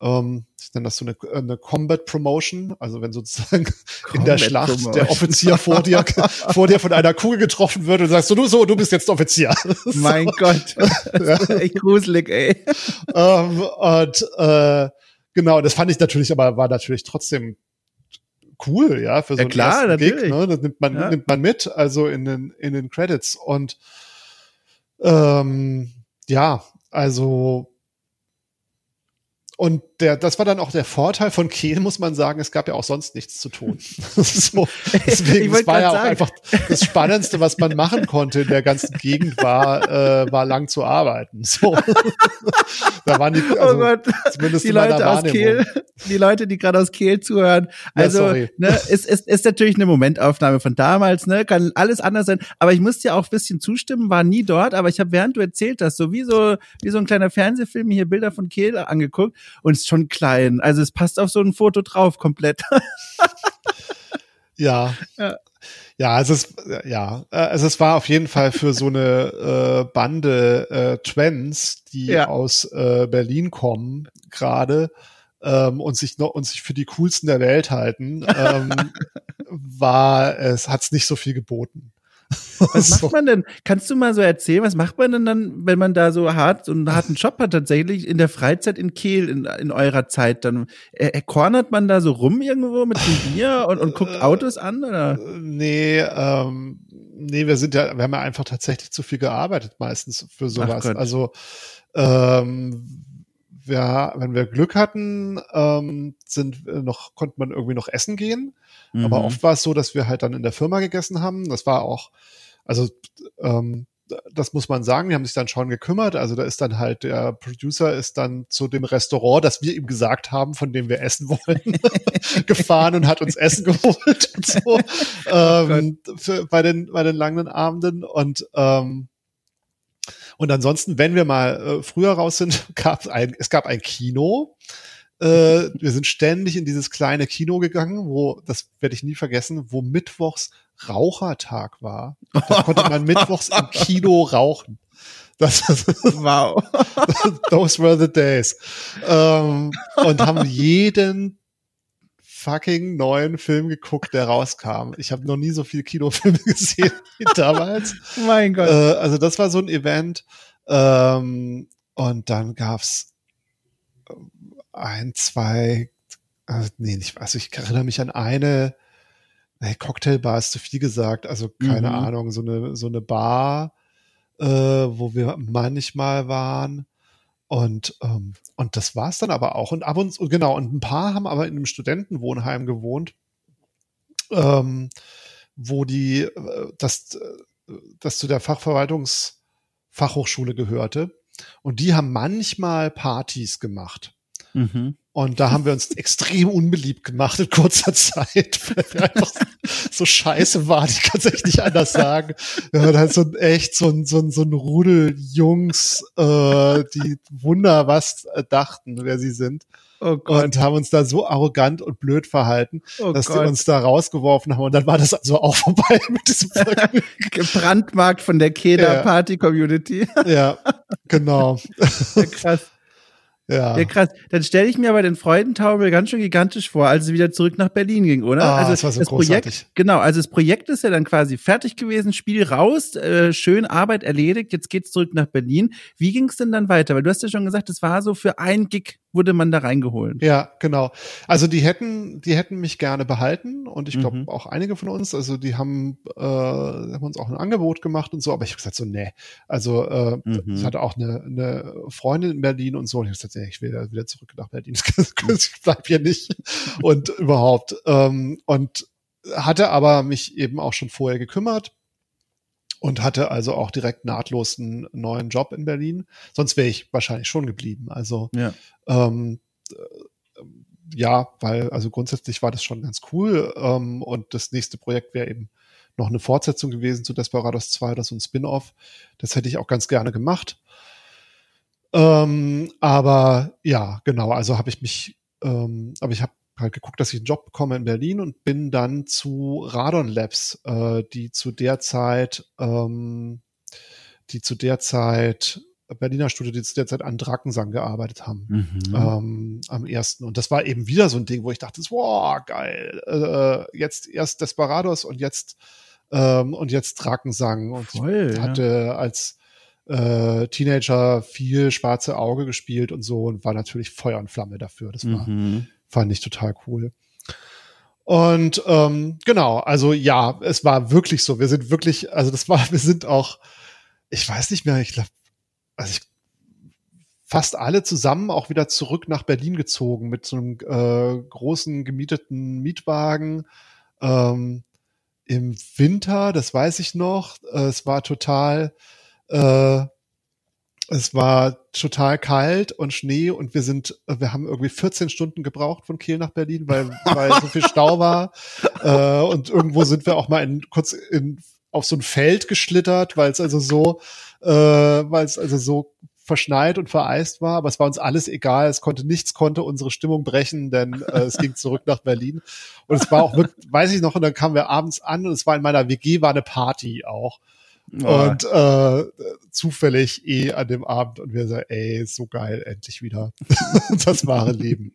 Ähm, ich nenne das so eine, eine Combat Promotion, also wenn sozusagen Combat in der Schlacht Promotion. der Offizier vor dir, vor dir von einer Kugel getroffen wird und sagst so, du so, du bist jetzt Offizier. Mein so. Gott, das echt gruselig, ey. Ähm, und äh, genau, das fand ich natürlich, aber war natürlich trotzdem cool, ja, für so ja, klar, einen Gig, ne? Das nimmt man, ja. nimmt man mit, also in den, in den Credits. Und ähm, ja, also und der, das war dann auch der Vorteil von Kehl, muss man sagen. Es gab ja auch sonst nichts zu tun. so, deswegen, es war ja auch sagen. einfach das Spannendste, was man machen konnte in der ganzen Gegend, war, äh, war lang zu arbeiten. So. da waren die, oh also, oh Gott. zumindest die Leute aus Kehl, die Leute, die gerade aus Kehl zuhören. Also, ja, ne, ist, ist, ist natürlich eine Momentaufnahme von damals, ne, kann alles anders sein. Aber ich muss dir auch ein bisschen zustimmen, war nie dort, aber ich habe, während du erzählt hast, so wie so, wie so ein kleiner Fernsehfilm hier Bilder von Kehl angeguckt und schon klein. Also es passt auf so ein Foto drauf komplett. ja. ja. Ja, es ja, also es war auf jeden Fall für so eine äh, Bande äh, Twins, die ja. aus äh, Berlin kommen, gerade ähm, und sich noch und sich für die coolsten der Welt halten, ähm, war es hat's nicht so viel geboten. Was so. macht man denn? Kannst du mal so erzählen, was macht man denn dann, wenn man da so hart, so einen harten Job hat tatsächlich in der Freizeit in Kehl in, in eurer Zeit? Dann äh, cornert man da so rum irgendwo mit dem Bier und, und guckt äh, Autos an? Oder? Nee, ähm, nee, wir sind ja, wir haben ja einfach tatsächlich zu viel gearbeitet meistens für sowas. Also ähm, wir, wenn wir Glück hatten, ähm, sind noch, konnte man irgendwie noch essen gehen. Mhm. Aber oft war es so, dass wir halt dann in der Firma gegessen haben. Das war auch, also ähm, das muss man sagen, die haben sich dann schon gekümmert. Also da ist dann halt der Producer ist dann zu dem Restaurant, das wir ihm gesagt haben, von dem wir essen wollen, gefahren und hat uns Essen geholt und so ähm, für, bei den bei den langen Abenden und ähm, und ansonsten, wenn wir mal äh, früher raus sind, gab es ein, es gab ein Kino. Äh, wir sind ständig in dieses kleine Kino gegangen, wo, das werde ich nie vergessen, wo mittwochs Rauchertag war. Da konnte man mittwochs im Kino rauchen. Das, wow. Those were the days. Ähm, und haben jeden fucking neuen Film geguckt, der rauskam. Ich habe noch nie so viele Kinofilme gesehen wie damals. mein Gott. Äh, also das war so ein Event. Ähm, und dann gab's äh, ein, zwei, also nee, nicht, also ich erinnere mich an eine, nee, Cocktailbar ist zu viel gesagt, also keine mhm. Ahnung, so eine, so eine Bar, äh, wo wir manchmal waren. Und, ähm, und das war's dann aber auch. Und ab und zu, genau, und ein paar haben aber in einem Studentenwohnheim gewohnt, ähm, wo die, äh, das, äh, das zu der Fachverwaltungsfachhochschule gehörte. Und die haben manchmal Partys gemacht. Mhm. Und da haben wir uns extrem unbeliebt gemacht in kurzer Zeit, weil wir einfach so scheiße waren. Ich kann es echt nicht anders sagen. Wir haben halt so ein echt so ein, so ein, so ein Rudel Jungs, äh, die Wunder was äh, dachten, wer sie sind. Oh. Und haben uns da so arrogant und blöd verhalten, oh dass Gott. die uns da rausgeworfen haben. Und dann war das also auch vorbei mit diesem Gebrandmarkt von der Keda Party Community. Ja, genau. Ja, krass. Ja. ja, krass. Dann stelle ich mir aber den Freudentaumel ganz schön gigantisch vor, als es wieder zurück nach Berlin ging, oder? Ah, also das war so das großartig. Projekt, genau, also das Projekt ist ja dann quasi fertig gewesen, Spiel raus, äh, schön Arbeit erledigt, jetzt geht's zurück nach Berlin. Wie ging es denn dann weiter? Weil du hast ja schon gesagt, es war so für ein Gig wurde man da reingeholt. Ja, genau. Also die hätten, die hätten mich gerne behalten und ich glaube mhm. auch einige von uns, also die haben, äh, haben uns auch ein Angebot gemacht und so, aber ich habe gesagt so, nee. Also äh, mhm. ich hatte auch eine, eine Freundin in Berlin und so und ich habe gesagt, nee, ich will wieder zurück nach Berlin, ich bleib hier nicht und überhaupt. Ähm, und hatte aber mich eben auch schon vorher gekümmert und hatte also auch direkt nahtlos einen neuen Job in Berlin. Sonst wäre ich wahrscheinlich schon geblieben. Also ja. Ähm, äh, ja, weil also grundsätzlich war das schon ganz cool. Ähm, und das nächste Projekt wäre eben noch eine Fortsetzung gewesen zu Desperados 2, das ist ein Spin-off. Das hätte ich auch ganz gerne gemacht. Ähm, aber ja, genau, also habe ich mich, ähm, aber ich habe halt geguckt, dass ich einen Job bekomme in Berlin und bin dann zu Radon Labs, äh, die zu der Zeit, ähm, die zu der Zeit Berliner Studio, die zu der Zeit an Drakensang gearbeitet haben. Mhm. Ähm, am ersten. Und das war eben wieder so ein Ding, wo ich dachte, wow, geil. Äh, jetzt erst Desperados und jetzt ähm, und jetzt Drakensang. Und Voll, ich hatte ja. als äh, Teenager viel schwarze Auge gespielt und so und war natürlich Feuer und Flamme dafür. Das war mhm. Fand ich total cool. Und ähm, genau, also ja, es war wirklich so. Wir sind wirklich, also das war, wir sind auch, ich weiß nicht mehr, ich glaube, also ich, fast alle zusammen auch wieder zurück nach Berlin gezogen mit so einem äh, großen gemieteten Mietwagen. Ähm, Im Winter, das weiß ich noch, äh, es war total äh, es war total kalt und Schnee und wir sind, wir haben irgendwie 14 Stunden gebraucht von Kiel nach Berlin, weil, weil so viel Stau war. Äh, und irgendwo sind wir auch mal in, kurz in, auf so ein Feld geschlittert, weil es also so, äh, weil es also so verschneit und vereist war, aber es war uns alles egal. Es konnte nichts konnte unsere Stimmung brechen, denn äh, es ging zurück nach Berlin. Und es war auch, wirklich, weiß ich noch, und dann kamen wir abends an und es war in meiner WG war eine Party auch. Und äh, zufällig eh an dem Abend und wir sagen, ey, so geil, endlich wieder das wahre Leben.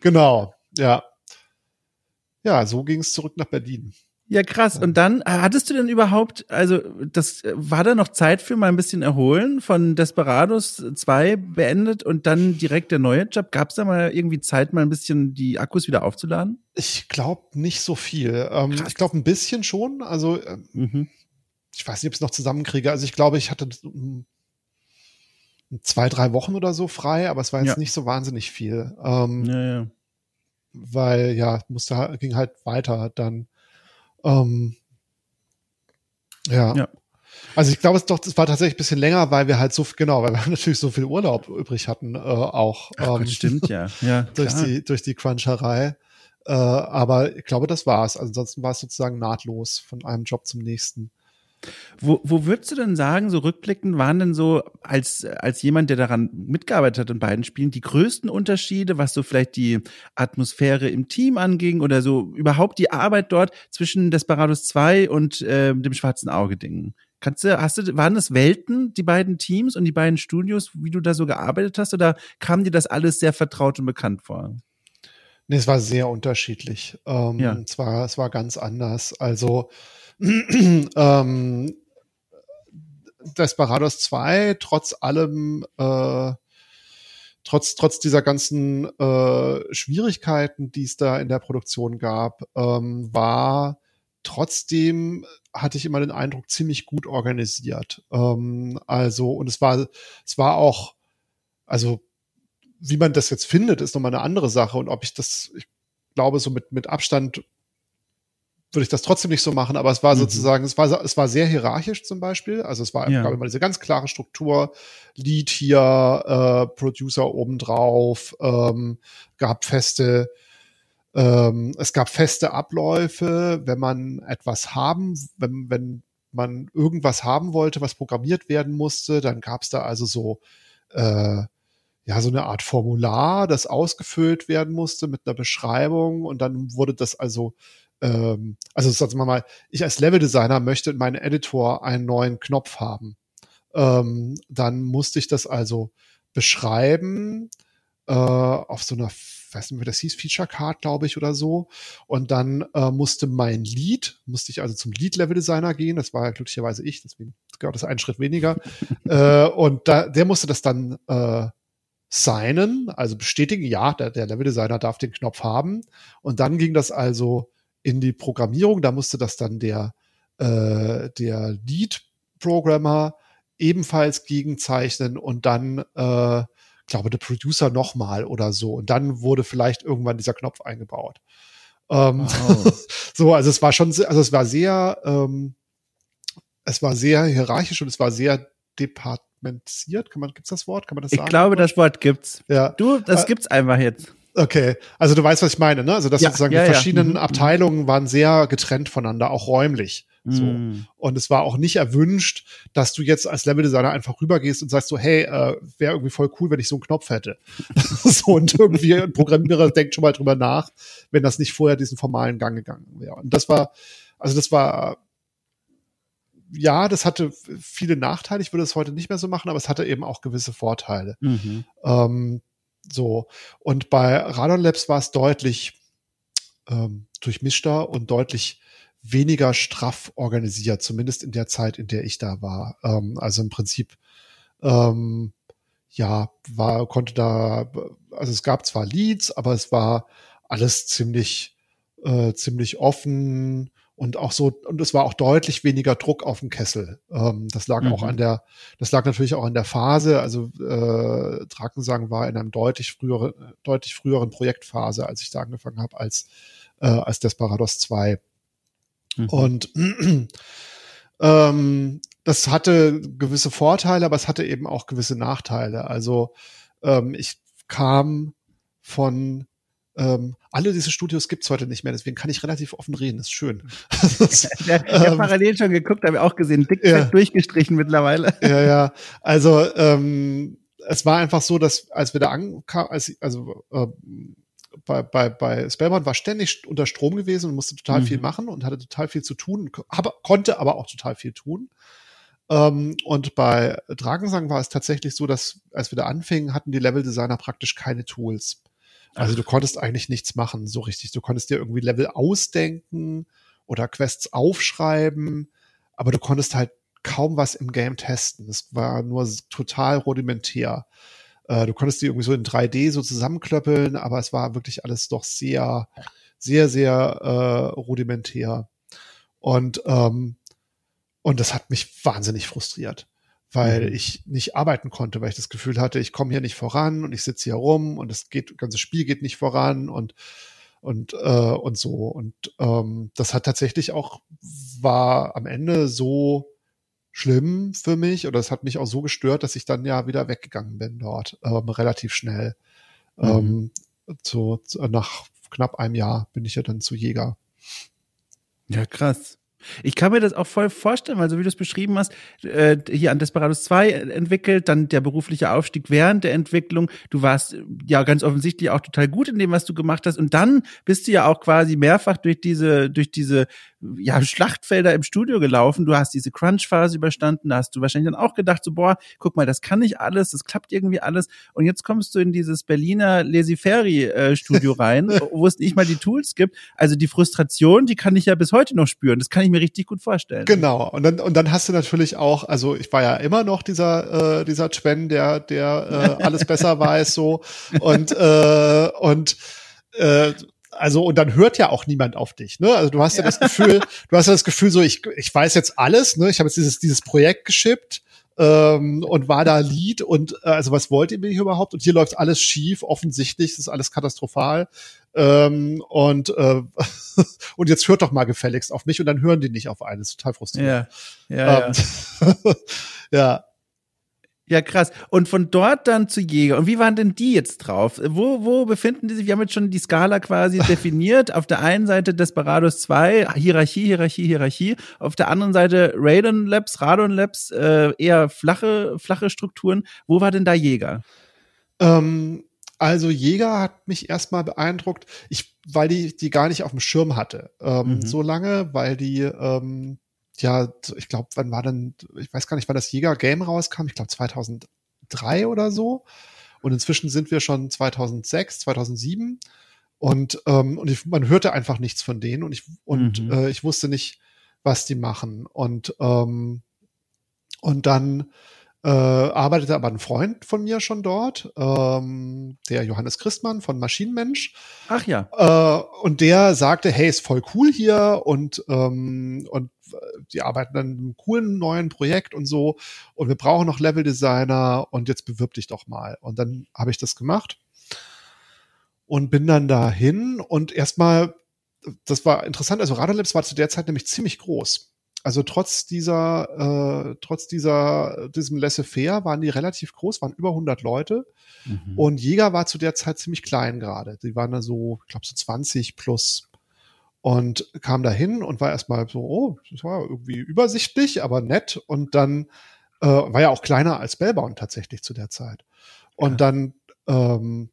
Genau, ja. Ja, so ging es zurück nach Berlin. Ja, krass. Und dann, äh, hattest du denn überhaupt, also das war da noch Zeit für mal ein bisschen erholen von Desperados 2 beendet und dann direkt der neue Job? Gab es da mal irgendwie Zeit, mal ein bisschen die Akkus wieder aufzuladen? Ich glaube nicht so viel. Ähm, ich glaube ein bisschen schon. Also äh, mhm. Ich weiß nicht, ob ich es noch zusammenkriege. Also ich glaube, ich hatte zwei, drei Wochen oder so frei, aber es war jetzt ja. nicht so wahnsinnig viel. Ähm, ja, ja. Weil ja, musste ging halt weiter dann. Ähm, ja. ja. Also ich glaube, es doch, es war tatsächlich ein bisschen länger, weil wir halt so genau, weil wir natürlich so viel Urlaub übrig hatten, äh, auch. Ach, ähm, stimmt ja. ja durch die durch die Cruncherei. Äh, aber ich glaube, das war's. Also ansonsten war es sozusagen nahtlos von einem Job zum nächsten. Wo, wo würdest du denn sagen, so rückblickend waren denn so als, als jemand, der daran mitgearbeitet hat in beiden Spielen, die größten Unterschiede, was so vielleicht die Atmosphäre im Team anging oder so überhaupt die Arbeit dort zwischen Desperados 2 und äh, dem Schwarzen Auge-Ding? Kannst du, hast du, waren das Welten, die beiden Teams und die beiden Studios, wie du da so gearbeitet hast, oder kam dir das alles sehr vertraut und bekannt vor? Nee, es war sehr unterschiedlich. Ähm, ja. es, war, es war ganz anders. Also ähm, Desperados 2, trotz allem, äh, trotz, trotz dieser ganzen äh, Schwierigkeiten, die es da in der Produktion gab, ähm, war trotzdem hatte ich immer den Eindruck ziemlich gut organisiert. Ähm, also und es war es war auch also wie man das jetzt findet, ist nochmal eine andere Sache und ob ich das ich glaube so mit mit Abstand würde ich das trotzdem nicht so machen, aber es war mhm. sozusagen, es war, es war sehr hierarchisch zum Beispiel. Also es war, ja. gab immer diese ganz klare Struktur, Lead hier, äh, Producer obendrauf, ähm, gab feste, ähm, es gab feste Abläufe, wenn man etwas haben, wenn, wenn man irgendwas haben wollte, was programmiert werden musste, dann gab es da also so äh, ja, so eine Art Formular, das ausgefüllt werden musste mit einer Beschreibung und dann wurde das also ähm, also sagen wir mal, ich als Leveldesigner möchte in meinem Editor einen neuen Knopf haben. Ähm, dann musste ich das also beschreiben äh, auf so einer, weiß nicht, wie das hieß, Feature Card, glaube ich, oder so. Und dann äh, musste mein Lead, musste ich also zum Lead-Level-Designer gehen. Das war ja glücklicherweise ich, deswegen gab das einen Schritt weniger. äh, und da, der musste das dann äh, signen, also bestätigen, ja, der, der Level-Designer darf den Knopf haben. Und dann ging das also in die Programmierung. Da musste das dann der, äh, der Lead-Programmer ebenfalls gegenzeichnen und dann, äh, glaube der Producer nochmal oder so. Und dann wurde vielleicht irgendwann dieser Knopf eingebaut. Ähm, wow. so, also es war schon, also es war sehr, ähm, es war sehr hierarchisch und es war sehr departmentiert. Kann man, gibt's das Wort? Kann man das sagen? Ich glaube, das Wort gibt's. Ja. Du, das äh, gibt's einfach jetzt. Okay, also du weißt, was ich meine, ne? Also dass ja, sozusagen ja, die verschiedenen ja. Mhm. Abteilungen waren sehr getrennt voneinander, auch räumlich. So. Mm. Und es war auch nicht erwünscht, dass du jetzt als Leveldesigner einfach rübergehst und sagst so, hey, äh, wäre irgendwie voll cool, wenn ich so einen Knopf hätte. so und irgendwie ein Programmierer denkt schon mal drüber nach, wenn das nicht vorher diesen formalen Gang gegangen wäre. Und das war, also das war, ja, das hatte viele Nachteile. Ich würde es heute nicht mehr so machen, aber es hatte eben auch gewisse Vorteile. Mhm. Ähm, so. Und bei Radon Labs war es deutlich ähm, durchmischter und deutlich weniger straff organisiert, zumindest in der Zeit, in der ich da war. Ähm, also im Prinzip, ähm, ja, war, konnte da, also es gab zwar Leads, aber es war alles ziemlich, äh, ziemlich offen und auch so, und es war auch deutlich weniger Druck auf dem Kessel. Ähm, das lag mhm. auch an der, das lag natürlich auch an der Phase. Also äh, Drakensang war in einem deutlich früheren, deutlich früheren Projektphase, als ich da angefangen habe, als, äh, als Desperados 2. Mhm. Und ähm, das hatte gewisse Vorteile, aber es hatte eben auch gewisse Nachteile. Also ähm, ich kam von ähm, alle diese Studios gibt's heute nicht mehr, deswegen kann ich relativ offen reden. Ist schön. der, der ähm, parallel schon geguckt, habe ich auch gesehen, dick ja. durchgestrichen mittlerweile. Ja, ja. Also ähm, es war einfach so, dass als wir da ankamen, als also äh, bei, bei, bei Spellbound war ständig unter Strom gewesen und musste total mhm. viel machen und hatte total viel zu tun, aber, konnte aber auch total viel tun. Ähm, und bei Dragensang war es tatsächlich so, dass als wir da anfingen, hatten die Level-Designer praktisch keine Tools. Also du konntest eigentlich nichts machen, so richtig. Du konntest dir irgendwie Level ausdenken oder Quests aufschreiben, aber du konntest halt kaum was im Game testen. Es war nur total rudimentär. Äh, du konntest die irgendwie so in 3D so zusammenklöppeln, aber es war wirklich alles doch sehr, sehr, sehr äh, rudimentär. Und, ähm, und das hat mich wahnsinnig frustriert, weil mhm. ich nicht arbeiten konnte, weil ich das Gefühl hatte, ich komme hier nicht voran und ich sitze hier rum und das geht, das ganze Spiel geht nicht voran und und äh, und so und ähm, das hat tatsächlich auch war am Ende so schlimm für mich oder es hat mich auch so gestört, dass ich dann ja wieder weggegangen bin dort, ähm, relativ schnell. Mhm. Ähm, so, nach knapp einem Jahr bin ich ja dann zu Jäger. Ja, krass. Ich kann mir das auch voll vorstellen, weil so wie du es beschrieben hast, äh, hier an Desperados 2 entwickelt, dann der berufliche Aufstieg während der Entwicklung. Du warst ja ganz offensichtlich auch total gut in dem, was du gemacht hast. Und dann bist du ja auch quasi mehrfach durch diese, durch diese ja, Schlachtfelder im Studio gelaufen. Du hast diese Crunch-Phase überstanden. Da hast du wahrscheinlich dann auch gedacht, so, boah, guck mal, das kann ich alles, das klappt irgendwie alles. Und jetzt kommst du in dieses Berliner Lesiferi-Studio rein, wo es nicht mal die Tools gibt. Also die Frustration, die kann ich ja bis heute noch spüren. Das kann ich mir richtig gut vorstellen. Genau. Und dann, und dann hast du natürlich auch, also ich war ja immer noch dieser, äh, dieser Sven, der, der äh, alles besser weiß, so. Und, äh, und äh, also und dann hört ja auch niemand auf dich, ne? Also du hast ja, ja das Gefühl, du hast ja das Gefühl so, ich, ich weiß jetzt alles, ne? Ich habe jetzt dieses dieses Projekt geschippt ähm, und war da Lead und äh, also was wollt ihr mir überhaupt? Und hier läuft alles schief, offensichtlich, das ist alles katastrophal. Ähm, und äh, und jetzt hört doch mal gefälligst auf mich und dann hören die nicht auf einen, das ist total frustrierend. Ja, ja, ähm, ja. ja. Ja, krass. Und von dort dann zu Jäger. Und wie waren denn die jetzt drauf? Wo, wo befinden die sich? Wir haben jetzt schon die Skala quasi definiert. Auf der einen Seite Desperados 2, Hierarchie, Hierarchie, Hierarchie. Auf der anderen Seite Radon Labs, Radon Labs, äh, eher flache, flache Strukturen. Wo war denn da Jäger? Ähm, also Jäger hat mich erstmal beeindruckt, ich, weil die, die gar nicht auf dem Schirm hatte. Ähm, mhm. So lange, weil die, ähm, ja, ich glaube, wann war denn, ich weiß gar nicht, wann das Jäger-Game rauskam, ich glaube 2003 oder so. Und inzwischen sind wir schon 2006, 2007. Und, ähm, und ich, man hörte einfach nichts von denen und ich, und mhm. äh, ich wusste nicht, was die machen. Und, ähm, und dann äh, arbeitete aber ein Freund von mir schon dort, ähm, der Johannes Christmann von Maschinenmensch. Ach ja. Äh, und der sagte, hey, ist voll cool hier und, ähm, und die arbeiten an einem coolen neuen Projekt und so und wir brauchen noch Level-Designer und jetzt bewirb dich doch mal. Und dann habe ich das gemacht und bin dann dahin und erstmal, das war interessant, also Radolabs war zu der Zeit nämlich ziemlich groß. Also trotz dieser, äh, trotz dieser, diesem Laissez-faire waren die relativ groß, waren über 100 Leute. Mhm. Und Jäger war zu der Zeit ziemlich klein gerade. Die waren da so, ich glaube so 20 plus und kam da hin und war erstmal so, oh, das war irgendwie übersichtlich, aber nett. Und dann äh, war ja auch kleiner als Spellbound tatsächlich zu der Zeit. Und ja. dann ähm,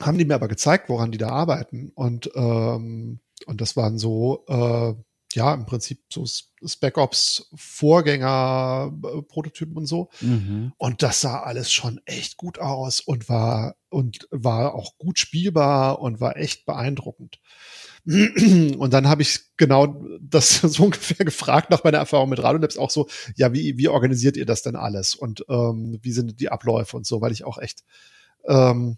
haben die mir aber gezeigt, woran die da arbeiten. Und, ähm, und das waren so, äh, ja, im Prinzip so Spec Ops Vorgänger äh, Prototypen und so. Mhm. Und das sah alles schon echt gut aus und war, und war auch gut spielbar und war echt beeindruckend. Und dann habe ich genau das so ungefähr gefragt nach meiner Erfahrung mit Radolabs auch so, ja, wie, wie organisiert ihr das denn alles und ähm, wie sind die Abläufe und so, weil ich auch echt ähm,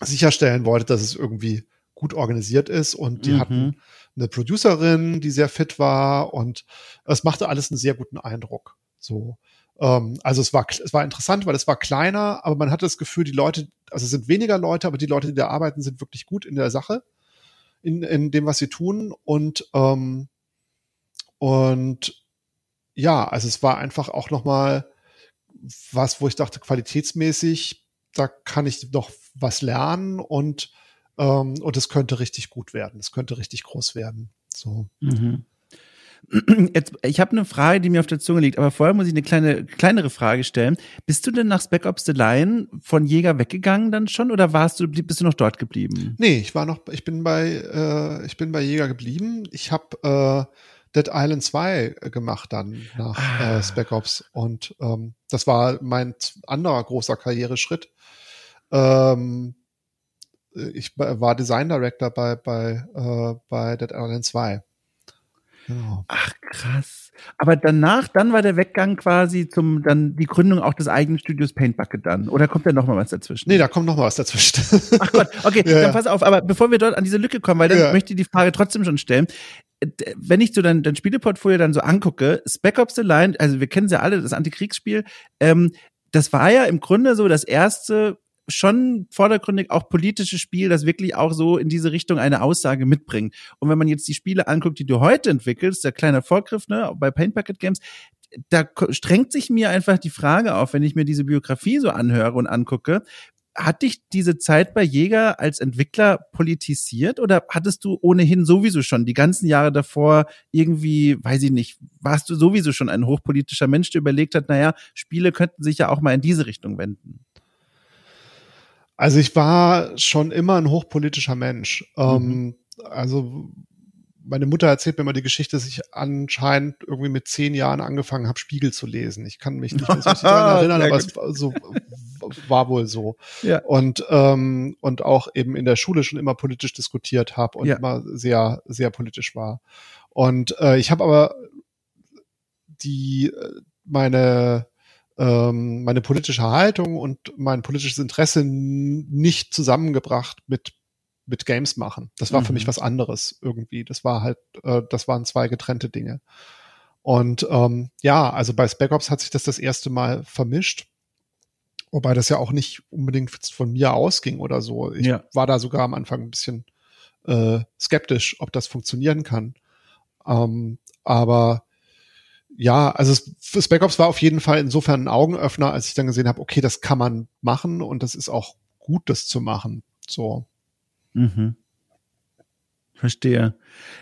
sicherstellen wollte, dass es irgendwie gut organisiert ist und die mhm. hatten eine Producerin, die sehr fit war und es machte alles einen sehr guten Eindruck. So. Ähm, also es war, es war interessant, weil es war kleiner, aber man hatte das Gefühl, die Leute, also es sind weniger Leute, aber die Leute, die da arbeiten, sind wirklich gut in der Sache in, in dem, was sie tun. Und, ähm, und ja, also es war einfach auch nochmal was, wo ich dachte, qualitätsmäßig, da kann ich noch was lernen und, ähm, und es könnte richtig gut werden. Es könnte richtig groß werden. So. Mhm. Jetzt, ich habe eine Frage, die mir auf der Zunge liegt, aber vorher muss ich eine kleine, kleinere Frage stellen. Bist du denn nach Spec Ops The Line von Jäger weggegangen dann schon oder warst du, bist du noch dort geblieben? Nee, ich war noch, ich bin bei, äh, ich bin bei Jäger geblieben. Ich habe äh, Dead Island 2 gemacht dann nach ah. äh, Spec Ops und ähm, das war mein anderer großer Karriereschritt. Ähm, ich war Design Director bei, bei, äh, bei Dead Island 2. Genau. Ach, krass. Aber danach, dann war der Weggang quasi zum, dann die Gründung auch des eigenen Studios Paint Bucket dann. Oder kommt da noch mal was dazwischen? Nee, da kommt noch mal was dazwischen. Ach Gott, okay, ja, dann pass auf. Aber bevor wir dort an diese Lücke kommen, weil dann ja. möchte ich die Frage trotzdem schon stellen. Wenn ich so dein, dein Spieleportfolio dann so angucke, Spec Ops The Line, also wir kennen sie ja alle, das Antikriegsspiel, ähm, das war ja im Grunde so das erste schon vordergründig auch politisches Spiel, das wirklich auch so in diese Richtung eine Aussage mitbringt. Und wenn man jetzt die Spiele anguckt, die du heute entwickelst, der kleine Vorgriff, ne, bei Paint Bucket Games, da strengt sich mir einfach die Frage auf, wenn ich mir diese Biografie so anhöre und angucke, hat dich diese Zeit bei Jäger als Entwickler politisiert oder hattest du ohnehin sowieso schon die ganzen Jahre davor irgendwie, weiß ich nicht, warst du sowieso schon ein hochpolitischer Mensch, der überlegt hat, naja, Spiele könnten sich ja auch mal in diese Richtung wenden? Also ich war schon immer ein hochpolitischer Mensch. Ähm, mhm. Ähm, also meine Mutter erzählt mir immer die Geschichte, dass ich anscheinend irgendwie mit zehn Jahren angefangen habe, Spiegel zu lesen. Ich kann mich nicht mehr so daran erinnern, aber es so, war wohl so. Ja. Und, ähm, und auch eben in der Schule schon immer politisch diskutiert habe und ja. immer sehr, sehr politisch war. Und äh, ich habe aber die äh, meine ähm, meine politische Haltung und mein politisches Interesse nicht zusammengebracht mit mit Games machen. Das war mhm. für mich mhm. was anderes irgendwie. Das war halt, äh, das waren zwei getrennte Dinge. Und ähm, ja, also bei Spec Ops hat sich das das erste Mal vermischt. Wobei das ja auch nicht unbedingt von mir ausging oder so. Ich ja. war da sogar am Anfang ein bisschen äh, skeptisch, ob das funktionieren kann. Ähm, aber ja, also Spec Ops war auf jeden Fall insofern ein Augenöffner, als ich dann gesehen habe, okay, das kann man machen und das ist auch gut, das zu machen. So. Mhm. Verstehe.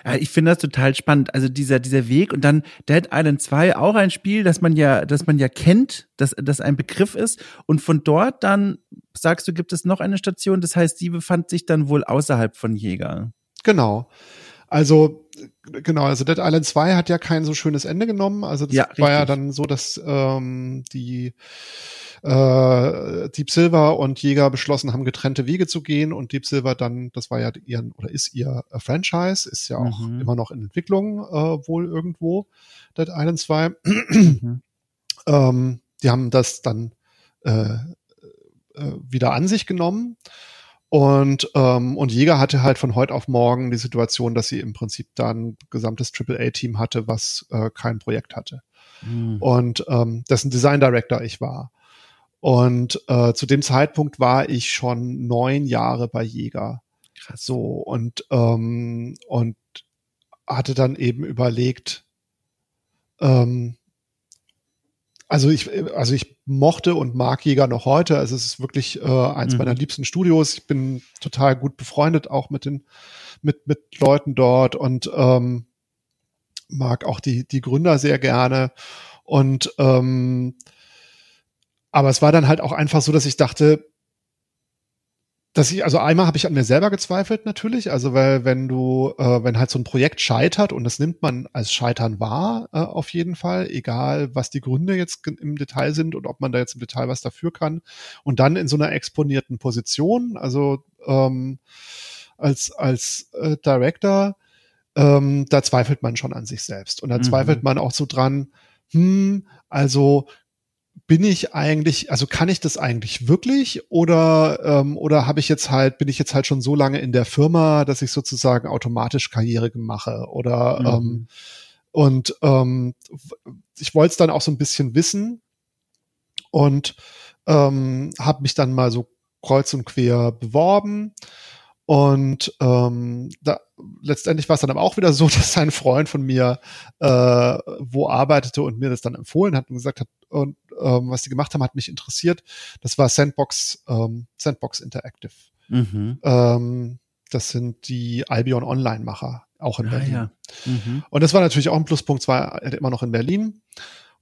Ja, ich finde das total spannend. Also dieser, dieser Weg und dann Dead Island 2 auch ein Spiel, das man ja, das man ja kennt, dass das ein Begriff ist. Und von dort dann, sagst du, gibt es noch eine Station, das heißt, die befand sich dann wohl außerhalb von Jäger. Genau. Also, genau, also Dead Island 2 hat ja kein so schönes Ende genommen. Also das ja, war ja dann so, dass ähm, die äh, Deep Silver und Jäger beschlossen haben, getrennte Wege zu gehen und Deep Silver dann, das war ja ihr oder ist ihr äh, Franchise, ist ja auch mhm. immer noch in Entwicklung äh, wohl irgendwo, Dead Island 2. Mhm. ähm, die haben das dann äh, äh, wieder an sich genommen und, ähm, und Jäger hatte halt von heute auf morgen die Situation, dass sie im Prinzip dann gesamtes AAA-Team hatte, was äh, kein Projekt hatte. Mhm. Und ähm, dessen Design Director ich war. Und äh, zu dem Zeitpunkt war ich schon neun Jahre bei Jäger. Krass. So, und, ähm, und hatte dann eben überlegt, ähm, also ich, also ich mochte und mag Jäger noch heute. Also es ist wirklich äh, eins mhm. meiner liebsten Studios. Ich bin total gut befreundet auch mit den mit mit Leuten dort und ähm, mag auch die die Gründer sehr gerne. Und ähm, aber es war dann halt auch einfach so, dass ich dachte, dass ich, also einmal habe ich an mir selber gezweifelt natürlich, also weil wenn du, äh, wenn halt so ein Projekt scheitert und das nimmt man als Scheitern wahr, äh, auf jeden Fall, egal was die Gründe jetzt im Detail sind und ob man da jetzt im Detail was dafür kann. Und dann in so einer exponierten Position, also ähm, als als äh, Director, ähm, da zweifelt man schon an sich selbst. Und da mhm. zweifelt man auch so dran, hm, also bin ich eigentlich, also kann ich das eigentlich wirklich oder ähm, oder habe ich jetzt halt, bin ich jetzt halt schon so lange in der Firma, dass ich sozusagen automatisch Karriere mache oder mhm. ähm, und ähm, ich wollte es dann auch so ein bisschen wissen und ähm, habe mich dann mal so kreuz und quer beworben und ähm, da, letztendlich war es dann aber auch wieder so, dass ein Freund von mir äh, wo arbeitete und mir das dann empfohlen hat und gesagt hat, und ähm, was die gemacht haben, hat mich interessiert. Das war Sandbox, ähm, Sandbox Interactive. Mhm. Ähm, das sind die Albion Online-Macher, auch in ah, Berlin. Ja. Mhm. Und das war natürlich auch ein Pluspunkt, zwar immer noch in Berlin.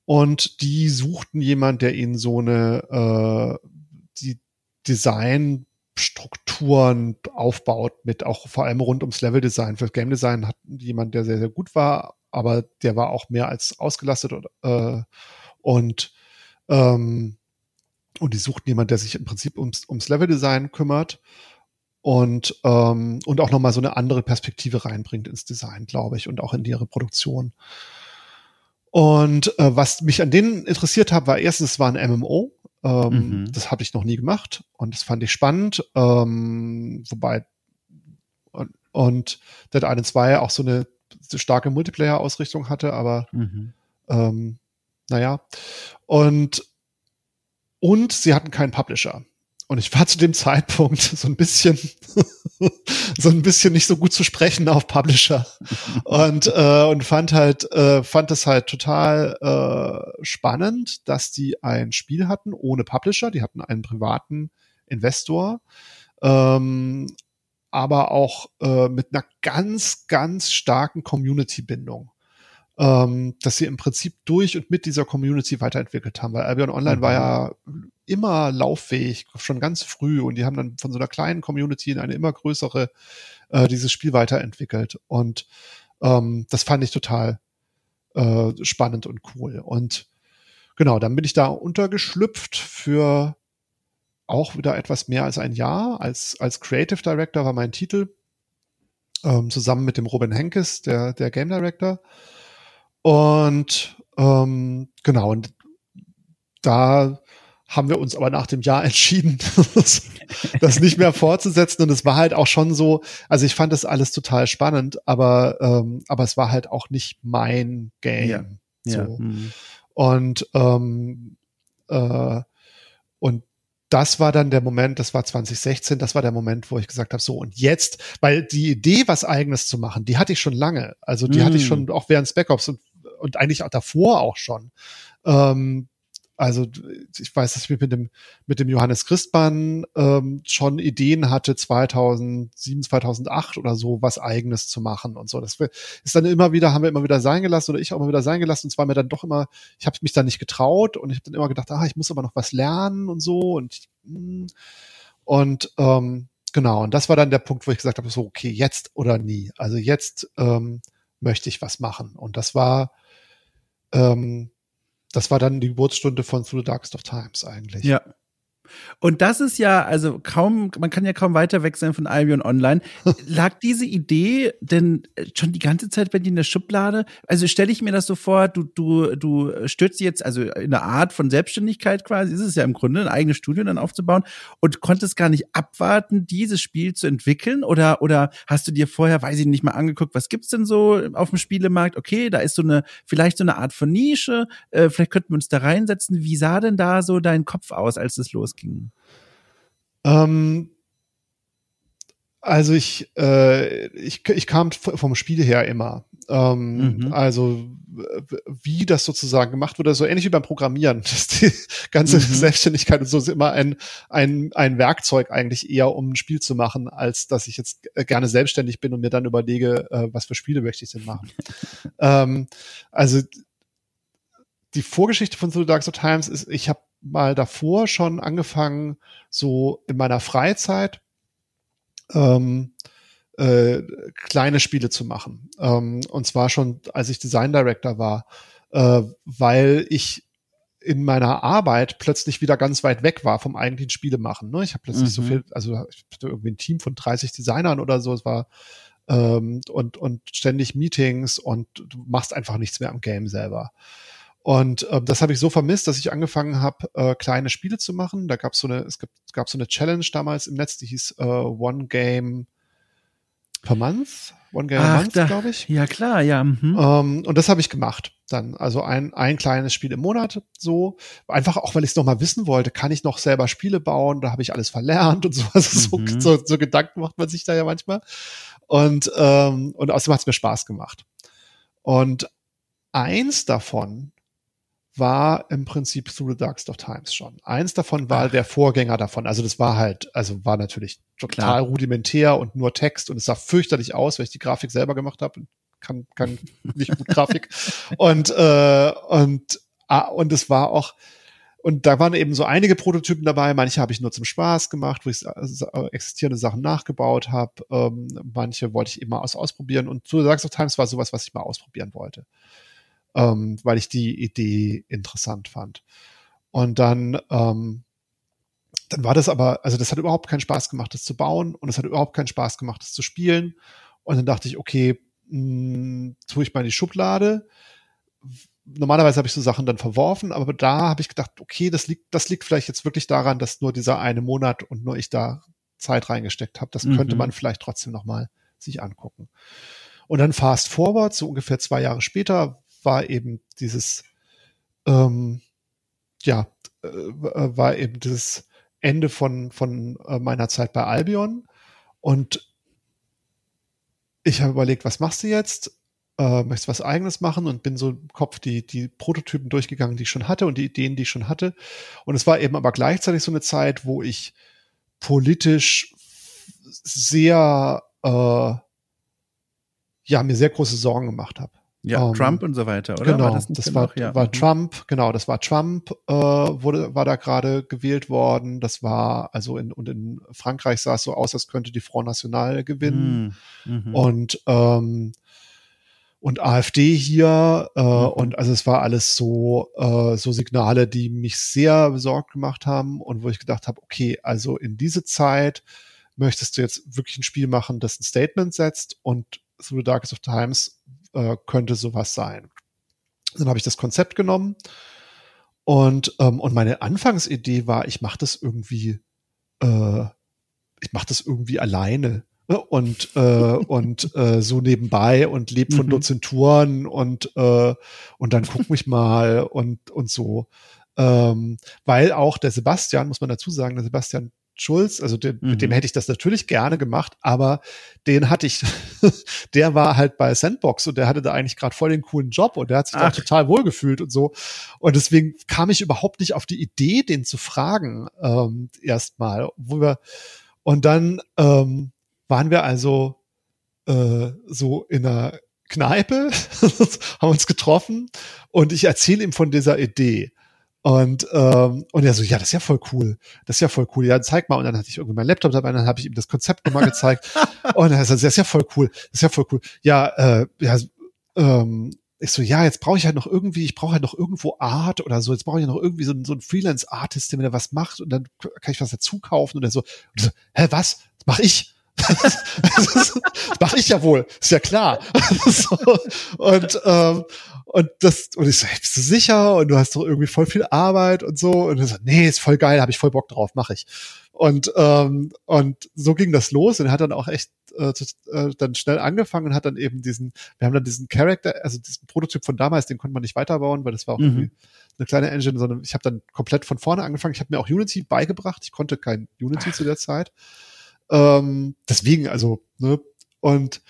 Und die suchten jemand, der ihnen so eine äh, die Design Strukturen aufbaut mit auch vor allem rund ums Leveldesign. Für Game Design hat jemand, der sehr, sehr gut war, aber der war auch mehr als ausgelastet und, äh, und, ähm, und die suchten jemand, der sich im Prinzip ums, ums Leveldesign kümmert. und, ähm, und auch nochmal so eine andere Perspektive reinbringt ins Design, glaube ich, und auch in ihre Produktion. Und äh, was mich an denen interessiert hat, war erstens, es war ein MMO. Ähm, mhm. Das habe ich noch nie gemacht und das fand ich spannend. Ähm, wobei und, und Dead Island 2 auch so eine, so starke Multiplayer-Ausrichtung hatte, aber mhm. ähm, naja. Und, und sie hatten keinen Publisher. Und ich war zu dem Zeitpunkt so ein bisschen, so ein bisschen nicht so gut zu sprechen auf Publisher und äh, und fand halt, äh, fand es halt total äh, spannend, dass die ein Spiel hatten ohne Publisher. Die hatten einen privaten Investor, ähm, aber auch äh, mit einer ganz, ganz starken Community-Bindung ähm, dass sie im Prinzip durch und mit dieser Community weiterentwickelt haben, weil Albion Online mhm. war ja immer lauffähig, schon ganz früh und die haben dann von so einer kleinen Community in eine immer größere äh, dieses Spiel weiterentwickelt. Und ähm, das fand ich total äh, spannend und cool. Und genau, dann bin ich da untergeschlüpft für auch wieder etwas mehr als ein Jahr als als Creative Director war mein Titel ähm, zusammen mit dem Robin Henkes, der der Game Director und ähm, genau, und da haben wir uns aber nach dem Jahr entschieden, das nicht mehr fortzusetzen. Und es war halt auch schon so, also ich fand das alles total spannend, aber, ähm, aber es war halt auch nicht mein Game. Ja. So. Ja. Mhm. Und, ähm, äh, und das war dann der Moment, das war 2016, das war der Moment, wo ich gesagt habe, so und jetzt, weil die Idee, was eigenes zu machen, die hatte ich schon lange. Also die mm. hatte ich schon auch während Spec Ops und und eigentlich auch davor auch schon. Ähm, also ich weiß, dass ich mit dem, mit dem Johannes Christmann ähm, schon Ideen hatte, 2007, 2008 oder so, was eigenes zu machen und so. Das ist dann immer wieder, haben wir immer wieder sein gelassen oder ich auch immer wieder sein gelassen. Und zwar mir dann doch immer, ich habe mich dann nicht getraut und ich habe dann immer gedacht, ah, ich muss aber noch was lernen und so. Und, hm. und ähm, genau, und das war dann der Punkt, wo ich gesagt habe, so, okay, jetzt oder nie. Also jetzt ähm, möchte ich was machen. Und das war ähm, das war dann die Geburtsstunde von Through the Darkest of Times eigentlich. Ja. Und das ist ja, also kaum, man kann ja kaum weiter weg sein von Albion Online. Lag diese Idee denn schon die ganze Zeit bei dir in der Schublade? Also stelle ich mir das so vor, du, du, du stürzt jetzt, also in einer Art von Selbstständigkeit quasi, ist es ja im Grunde, ein eigenes Studio dann aufzubauen und konntest gar nicht abwarten, dieses Spiel zu entwickeln? Oder, oder hast du dir vorher, weiß ich nicht mal angeguckt, was gibt's denn so auf dem Spielemarkt? Okay, da ist so eine, vielleicht so eine Art von Nische, äh, vielleicht könnten wir uns da reinsetzen. Wie sah denn da so dein Kopf aus, als es losging? Ging? Ähm, also ich, äh, ich, ich kam vom Spiel her immer. Ähm, mhm. Also wie das sozusagen gemacht wurde, so ähnlich wie beim Programmieren. Das die ganze mhm. Selbstständigkeit und so ist immer ein, ein, ein Werkzeug eigentlich eher, um ein Spiel zu machen, als dass ich jetzt gerne selbstständig bin und mir dann überlege, äh, was für Spiele möchte ich denn machen. ähm, also die Vorgeschichte von The Dark Times ist, ich habe mal davor schon angefangen, so in meiner Freizeit ähm, äh, kleine Spiele zu machen. Ähm, und zwar schon, als ich Design Director war, äh, weil ich in meiner Arbeit plötzlich wieder ganz weit weg war vom eigentlichen Spielemachen. Ne? Ich habe plötzlich mhm. so viel, also ich hatte irgendwie ein Team von 30 Designern oder so, es war ähm, und, und ständig Meetings und du machst einfach nichts mehr am Game selber. Und äh, das habe ich so vermisst, dass ich angefangen habe, äh, kleine Spiele zu machen. Da gab so eine, es gab, gab so eine Challenge damals im Netz, die hieß äh, One Game per Month. One Game Ach, Month, glaube ich. Ja, klar, ja. Mhm. Ähm, und das habe ich gemacht dann. Also ein, ein kleines Spiel im Monat so. Einfach auch, weil ich es nochmal wissen wollte, kann ich noch selber Spiele bauen? Da habe ich alles verlernt und sowas. Mhm. So, so, so Gedanken macht man sich da ja manchmal. Und, ähm, und außerdem hat es mir Spaß gemacht. Und eins davon war im Prinzip Through the Darkest of Times schon. Eins davon war Ach. der Vorgänger davon. Also das war halt, also war natürlich total Klar. rudimentär und nur Text und es sah fürchterlich aus, weil ich die Grafik selber gemacht habe. Kann, kann nicht gut Grafik. Und, äh, und, ah, und es war auch, und da waren eben so einige Prototypen dabei. Manche habe ich nur zum Spaß gemacht, wo ich existierende Sachen nachgebaut habe. Ähm, manche wollte ich immer aus ausprobieren. Und Through the Darkest of Times war sowas, was ich mal ausprobieren wollte ähm, weil ich die Idee interessant fand. Und dann ähm, dann war das aber, also das hat überhaupt keinen Spaß gemacht, das zu bauen und es hat überhaupt keinen Spaß gemacht, das zu spielen. Und dann dachte ich, okay, mh, hm, tue ich mal in die Schublade. Normalerweise habe ich so Sachen dann verworfen, aber da habe ich gedacht, okay, das liegt, das liegt vielleicht jetzt wirklich daran, dass nur dieser eine Monat und nur ich da Zeit reingesteckt habe. Das mhm. könnte man vielleicht trotzdem noch mal sich angucken. Und dann fast forward, so ungefähr zwei Jahre später, war eben dieses, ähm, ja, äh, war eben dieses Ende von, von äh, meiner Zeit bei Albion. Und ich habe überlegt, was machst du jetzt? Äh, möchtest was eigenes machen und bin so im Kopf die, die Prototypen durchgegangen, die ich schon hatte und die Ideen, die ich schon hatte. Und es war eben aber gleichzeitig so eine Zeit, wo ich politisch sehr, äh, ja, mir sehr große Sorgen gemacht habe. Ja, um, ähm, Trump und so weiter, oder? Genau, war das, das war, ja. war mhm. Trump, genau, das war Trump, äh, wurde, war da gerade gewählt worden. Das war, also in, und in Frankreich sah es so aus, als könnte die Front National gewinnen. Mhm. mhm. Und, ähm, und AfD hier, äh, mhm. und also es war alles so, äh, so Signale, die mich sehr besorgt gemacht haben und wo ich gedacht habe, okay, also in diese Zeit möchtest du jetzt wirklich ein Spiel machen, das ein Statement setzt und Through the Darkest of Times äh, könnte sowas sein. Dann habe ich das Konzept genommen und, ähm, und meine Anfangsidee war, ich mache das irgendwie, äh, ich mache das irgendwie alleine ne? und äh, und äh, so nebenbei und lebe von mhm. Dozenturen und äh, und dann guck mich mal und und so ähm, weil auch der Sebastian muss man dazu sagen der Sebastian Schulz, also den, mhm. mit dem mhm. hätte ich das natürlich gerne gemacht, aber den hatte ich, der war halt bei Sandbox und der hatte da eigentlich gerade voll den coolen Job und der hat sich da total wohlgefühlt und so. Und deswegen kam ich überhaupt nicht auf die Idee, den zu fragen, ähm, erstmal. Wo wir, und dann ähm, waren wir also äh, so in einer Kneipe, haben uns getroffen und ich erzähle ihm von dieser Idee. Und, ähm, und er so, ja, das ist ja voll cool. Das ist ja voll cool. Ja, zeig mal. Und dann hatte ich irgendwie meinen Laptop dabei, und dann habe ich ihm das Konzept nochmal gezeigt. und er so, das ist ja voll cool. Das ist ja voll cool. Ja, äh, ja, ähm, ich so, ja, jetzt brauche ich halt noch irgendwie, ich brauche halt noch irgendwo Art oder so. Jetzt brauche ich noch irgendwie so, so einen Freelance-Artist, der mir was macht und dann kann ich was dazu kaufen und er so, und so hä, was? Das mach ich? Das mache ich ja wohl, ist ja klar. so, und, ähm, und das, und ich so, hey, bist du sicher? Und du hast doch irgendwie voll viel Arbeit und so. Und er so, nee, ist voll geil, habe ich voll Bock drauf, mache ich. Und, ähm, und so ging das los und er hat dann auch echt äh, äh, dann schnell angefangen und hat dann eben diesen, wir haben dann diesen Charakter, also diesen Prototyp von damals, den konnte man nicht weiterbauen, weil das war auch mhm. irgendwie eine kleine Engine, sondern ich habe dann komplett von vorne angefangen. Ich habe mir auch Unity beigebracht. Ich konnte kein Unity Ach. zu der Zeit. Ähm, deswegen, also, ne, und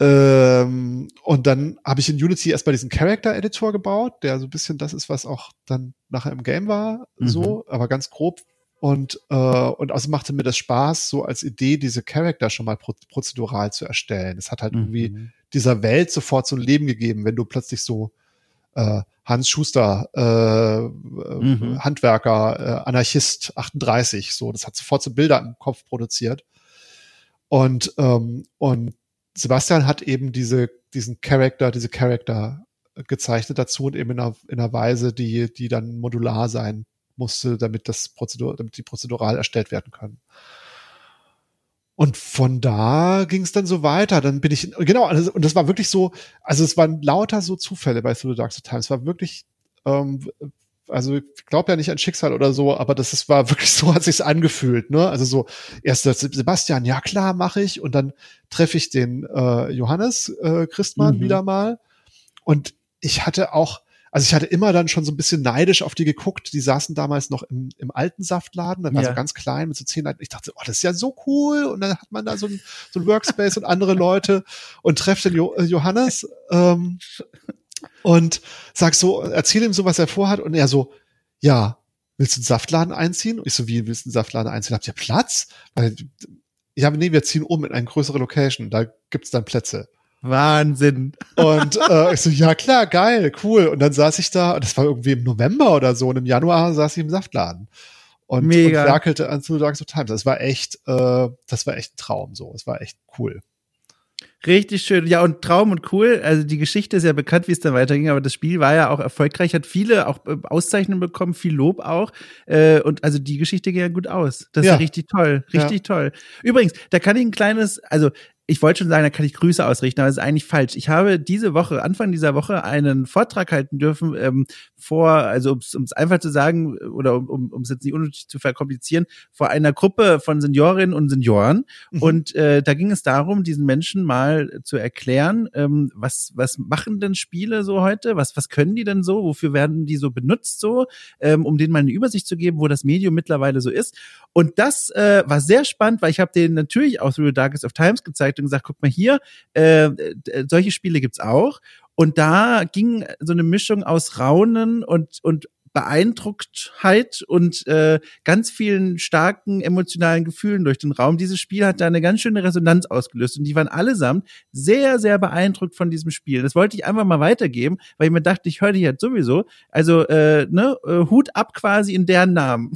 ähm, und dann habe ich in Unity erstmal diesen Character Editor gebaut, der so ein bisschen das ist, was auch dann nachher im Game war, mhm. so, aber ganz grob. Und, äh, und also machte mir das Spaß, so als Idee, diese Charakter schon mal pro prozedural zu erstellen. Es hat halt mhm. irgendwie dieser Welt sofort so ein Leben gegeben, wenn du plötzlich so äh, Hans Schuster, äh, mhm. Handwerker, äh, Anarchist 38, so, das hat sofort so Bilder im Kopf produziert. Und, ähm, und Sebastian hat eben diese, diesen Charakter, diese Charakter gezeichnet dazu und eben in einer, in einer Weise, die, die dann modular sein musste, damit das Prozedur, damit die prozedural erstellt werden können. Und von da ging es dann so weiter. Dann bin ich, genau, also, und das war wirklich so, also es waren lauter so Zufälle bei Through the Dark Time. Es war wirklich, ähm, also ich glaube ja nicht an Schicksal oder so, aber das ist, war wirklich so, hat sich's angefühlt, ne? Also so, erst Sebastian, ja klar, mache ich, und dann treffe ich den äh, Johannes äh, Christmann mhm. wieder mal. Und ich hatte auch, also ich hatte immer dann schon so ein bisschen neidisch auf die geguckt. Die saßen damals noch im, im alten Saftladen, dann war ja. so ganz klein mit so zehn Leuten. Ich dachte, oh, das ist ja so cool. Und dann hat man da so ein, so ein Workspace und andere Leute und trefft den jo äh, Johannes. Ähm, und sag so, erzähl ihm so, was er vorhat und er so, ja, willst du einen Saftladen einziehen? Und ich so, wie willst du einen Saftladen einziehen? Habt ihr Platz? Weil, ja, nee, wir ziehen um in eine größere Location, da gibt's dann Plätze. Wahnsinn. Und äh, ich so, ja klar, geil, cool. Und dann saß ich da, das war irgendwie im November oder so, und im Januar saß ich im Saftladen. Und, Mega. und werkelte an Two Dogs of Time. Das war echt, äh, das war echt ein Traum so. Es war echt cool. Richtig schön. Ja, und Traum und cool. Also die Geschichte ist ja bekannt, wie es dann weiterging, aber das Spiel war ja auch erfolgreich, hat viele auch äh, Auszeichnungen bekommen, viel Lob auch. Äh, und also die Geschichte ging ja gut aus. Das ist ja, ja richtig toll. Richtig ja. toll. Übrigens, da kann ich ein kleines, also ich wollte schon sagen, da kann ich Grüße ausrichten, aber das ist eigentlich falsch. Ich habe diese Woche, Anfang dieser Woche, einen Vortrag halten dürfen ähm, vor, also um es einfach zu sagen oder um um um es jetzt nicht unnötig zu verkomplizieren, vor einer Gruppe von Seniorinnen und Senioren. Mhm. Und äh, da ging es darum, diesen Menschen mal zu erklären, ähm, was was machen denn Spiele so heute? Was was können die denn so? Wofür werden die so benutzt so? Ähm, um denen mal eine Übersicht zu geben, wo das Medium mittlerweile so ist. Und das äh, war sehr spannend, weil ich habe denen natürlich auch Through the Darkest of Times gezeigt und gesagt, guck mal hier, äh, solche Spiele gibt's auch. Und da ging so eine Mischung aus Raunen und, und Beeindrucktheit und äh, ganz vielen starken emotionalen Gefühlen durch den Raum. Dieses Spiel hat da eine ganz schöne Resonanz ausgelöst und die waren allesamt sehr, sehr beeindruckt von diesem Spiel. Das wollte ich einfach mal weitergeben, weil ich mir dachte, ich höre dich jetzt sowieso. Also äh, ne, äh, Hut ab quasi in deren Namen.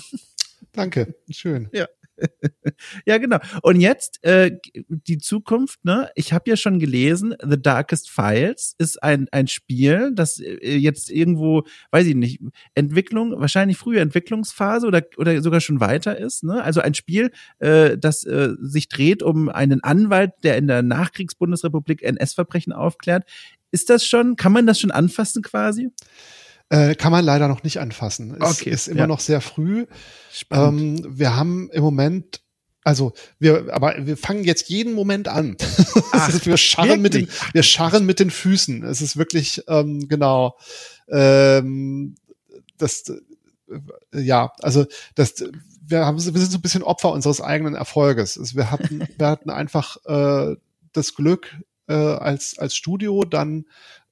Danke, schön. Ja. ja, genau. Und jetzt äh, die Zukunft, ne? Ich habe ja schon gelesen, The Darkest Files ist ein, ein Spiel, das äh, jetzt irgendwo, weiß ich nicht, Entwicklung, wahrscheinlich frühe Entwicklungsphase oder, oder sogar schon weiter ist. Ne? Also ein Spiel, äh, das äh, sich dreht um einen Anwalt, der in der Nachkriegsbundesrepublik NS-Verbrechen aufklärt. Ist das schon, kann man das schon anfassen quasi? Äh, kann man leider noch nicht anfassen. Es okay, ist immer ja. noch sehr früh. Ähm, wir haben im Moment also wir, aber wir fangen jetzt jeden Moment an. Ach, wir scharren mit den, wir scharren mit den Füßen. Es ist wirklich ähm, genau. Ähm, das, äh, ja, also das, wir haben, wir sind so ein bisschen Opfer unseres eigenen Erfolges. Also wir hatten, wir hatten einfach äh, das Glück äh, als als Studio dann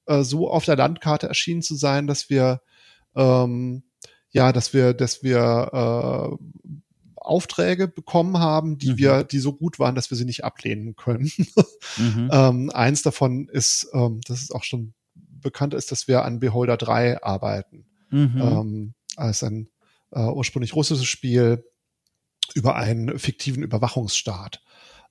äh, so auf der Landkarte erschienen zu sein, dass wir ähm, ja, dass wir, dass wir äh, Aufträge bekommen haben, die mhm. wir, die so gut waren, dass wir sie nicht ablehnen können. mhm. ähm, eins davon ist, ähm, das ist auch schon bekannt ist, dass wir an Beholder 3 arbeiten. Mhm. Ähm, als ein äh, ursprünglich russisches Spiel über einen fiktiven Überwachungsstaat.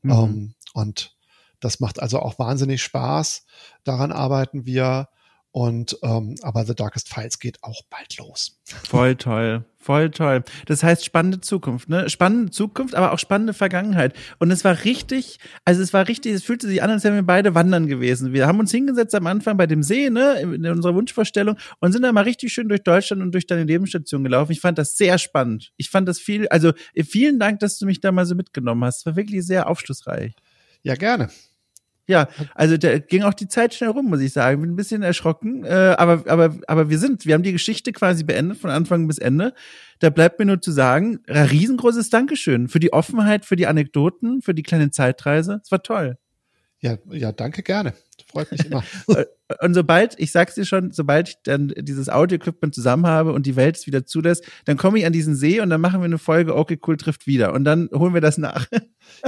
Mhm. Ähm, und das macht also auch wahnsinnig Spaß. Daran arbeiten wir. Und ähm, aber The Darkest Files geht auch bald los. Voll toll, voll toll. Das heißt spannende Zukunft, ne? Spannende Zukunft, aber auch spannende Vergangenheit. Und es war richtig, also es war richtig, es fühlte sich an, als wären wir beide wandern gewesen. Wir haben uns hingesetzt am Anfang bei dem See, ne, in unserer Wunschvorstellung und sind dann mal richtig schön durch Deutschland und durch deine Lebensstation gelaufen. Ich fand das sehr spannend. Ich fand das viel, also vielen Dank, dass du mich da mal so mitgenommen hast. Es war wirklich sehr aufschlussreich. Ja, gerne. Ja, also da ging auch die Zeit schnell rum, muss ich sagen. Bin ein bisschen erschrocken, äh, aber aber aber wir sind, wir haben die Geschichte quasi beendet von Anfang bis Ende. Da bleibt mir nur zu sagen, riesengroßes Dankeschön für die Offenheit, für die Anekdoten, für die kleine Zeitreise. Es war toll. Ja, ja, danke gerne. Freut mich immer. und sobald, ich sag's dir schon, sobald ich dann dieses Audio-Equipment zusammen habe und die Welt es wieder zulässt, dann komme ich an diesen See und dann machen wir eine Folge Okay, cool trifft wieder. Und dann holen wir das nach.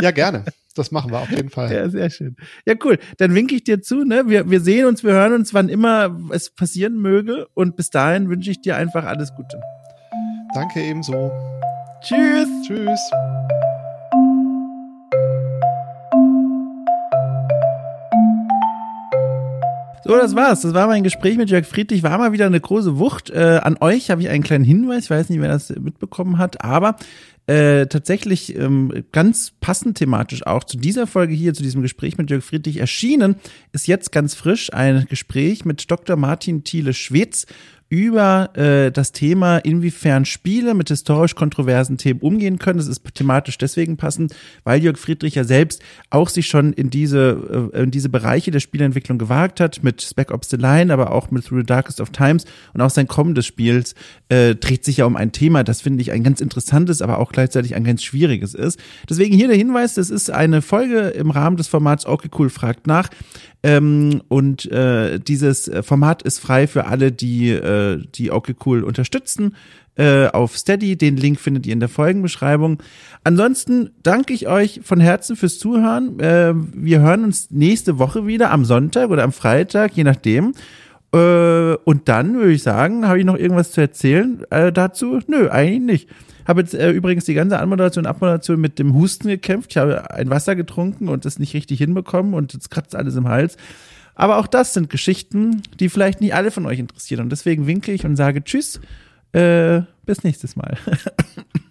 Ja, gerne. Das machen wir auf jeden Fall. Ja, sehr schön. Ja, cool. Dann winke ich dir zu, ne? Wir, wir sehen uns, wir hören uns, wann immer es passieren möge. Und bis dahin wünsche ich dir einfach alles Gute. Danke ebenso. Tschüss. Tschüss. So, das war's. Das war mein Gespräch mit Jörg Friedrich. War mal wieder eine große Wucht. Äh, an euch habe ich einen kleinen Hinweis. Ich weiß nicht, wer das mitbekommen hat, aber äh, tatsächlich ähm, ganz passend thematisch auch zu dieser Folge hier, zu diesem Gespräch mit Jörg Friedrich erschienen, ist jetzt ganz frisch ein Gespräch mit Dr. Martin Thiele-Schwetz über äh, das Thema, inwiefern Spiele mit historisch kontroversen Themen umgehen können. Das ist thematisch deswegen passend, weil Jörg Friedrich ja selbst auch sich schon in diese, äh, in diese Bereiche der Spielentwicklung gewagt hat, mit Spec Ops The Line, aber auch mit Through the Darkest of Times und auch sein kommendes Spiels äh, dreht sich ja um ein Thema, das finde ich ein ganz interessantes, aber auch gleichzeitig ein ganz schwieriges ist. Deswegen hier der Hinweis, das ist eine Folge im Rahmen des Formats Okay Cool fragt nach. Ähm, und äh, dieses Format ist frei für alle, die, äh, die okay cool unterstützen äh, auf Steady. Den Link findet ihr in der Folgenbeschreibung. Ansonsten danke ich euch von Herzen fürs Zuhören. Äh, wir hören uns nächste Woche wieder am Sonntag oder am Freitag, je nachdem. Äh, und dann würde ich sagen, habe ich noch irgendwas zu erzählen äh, dazu? Nö, eigentlich nicht. Habe jetzt äh, übrigens die ganze Anmoderation und Abmoderation mit dem Husten gekämpft. Ich habe ein Wasser getrunken und das nicht richtig hinbekommen und jetzt kratzt alles im Hals. Aber auch das sind Geschichten, die vielleicht nicht alle von euch interessieren. Und deswegen winke ich und sage Tschüss. Äh, bis nächstes Mal.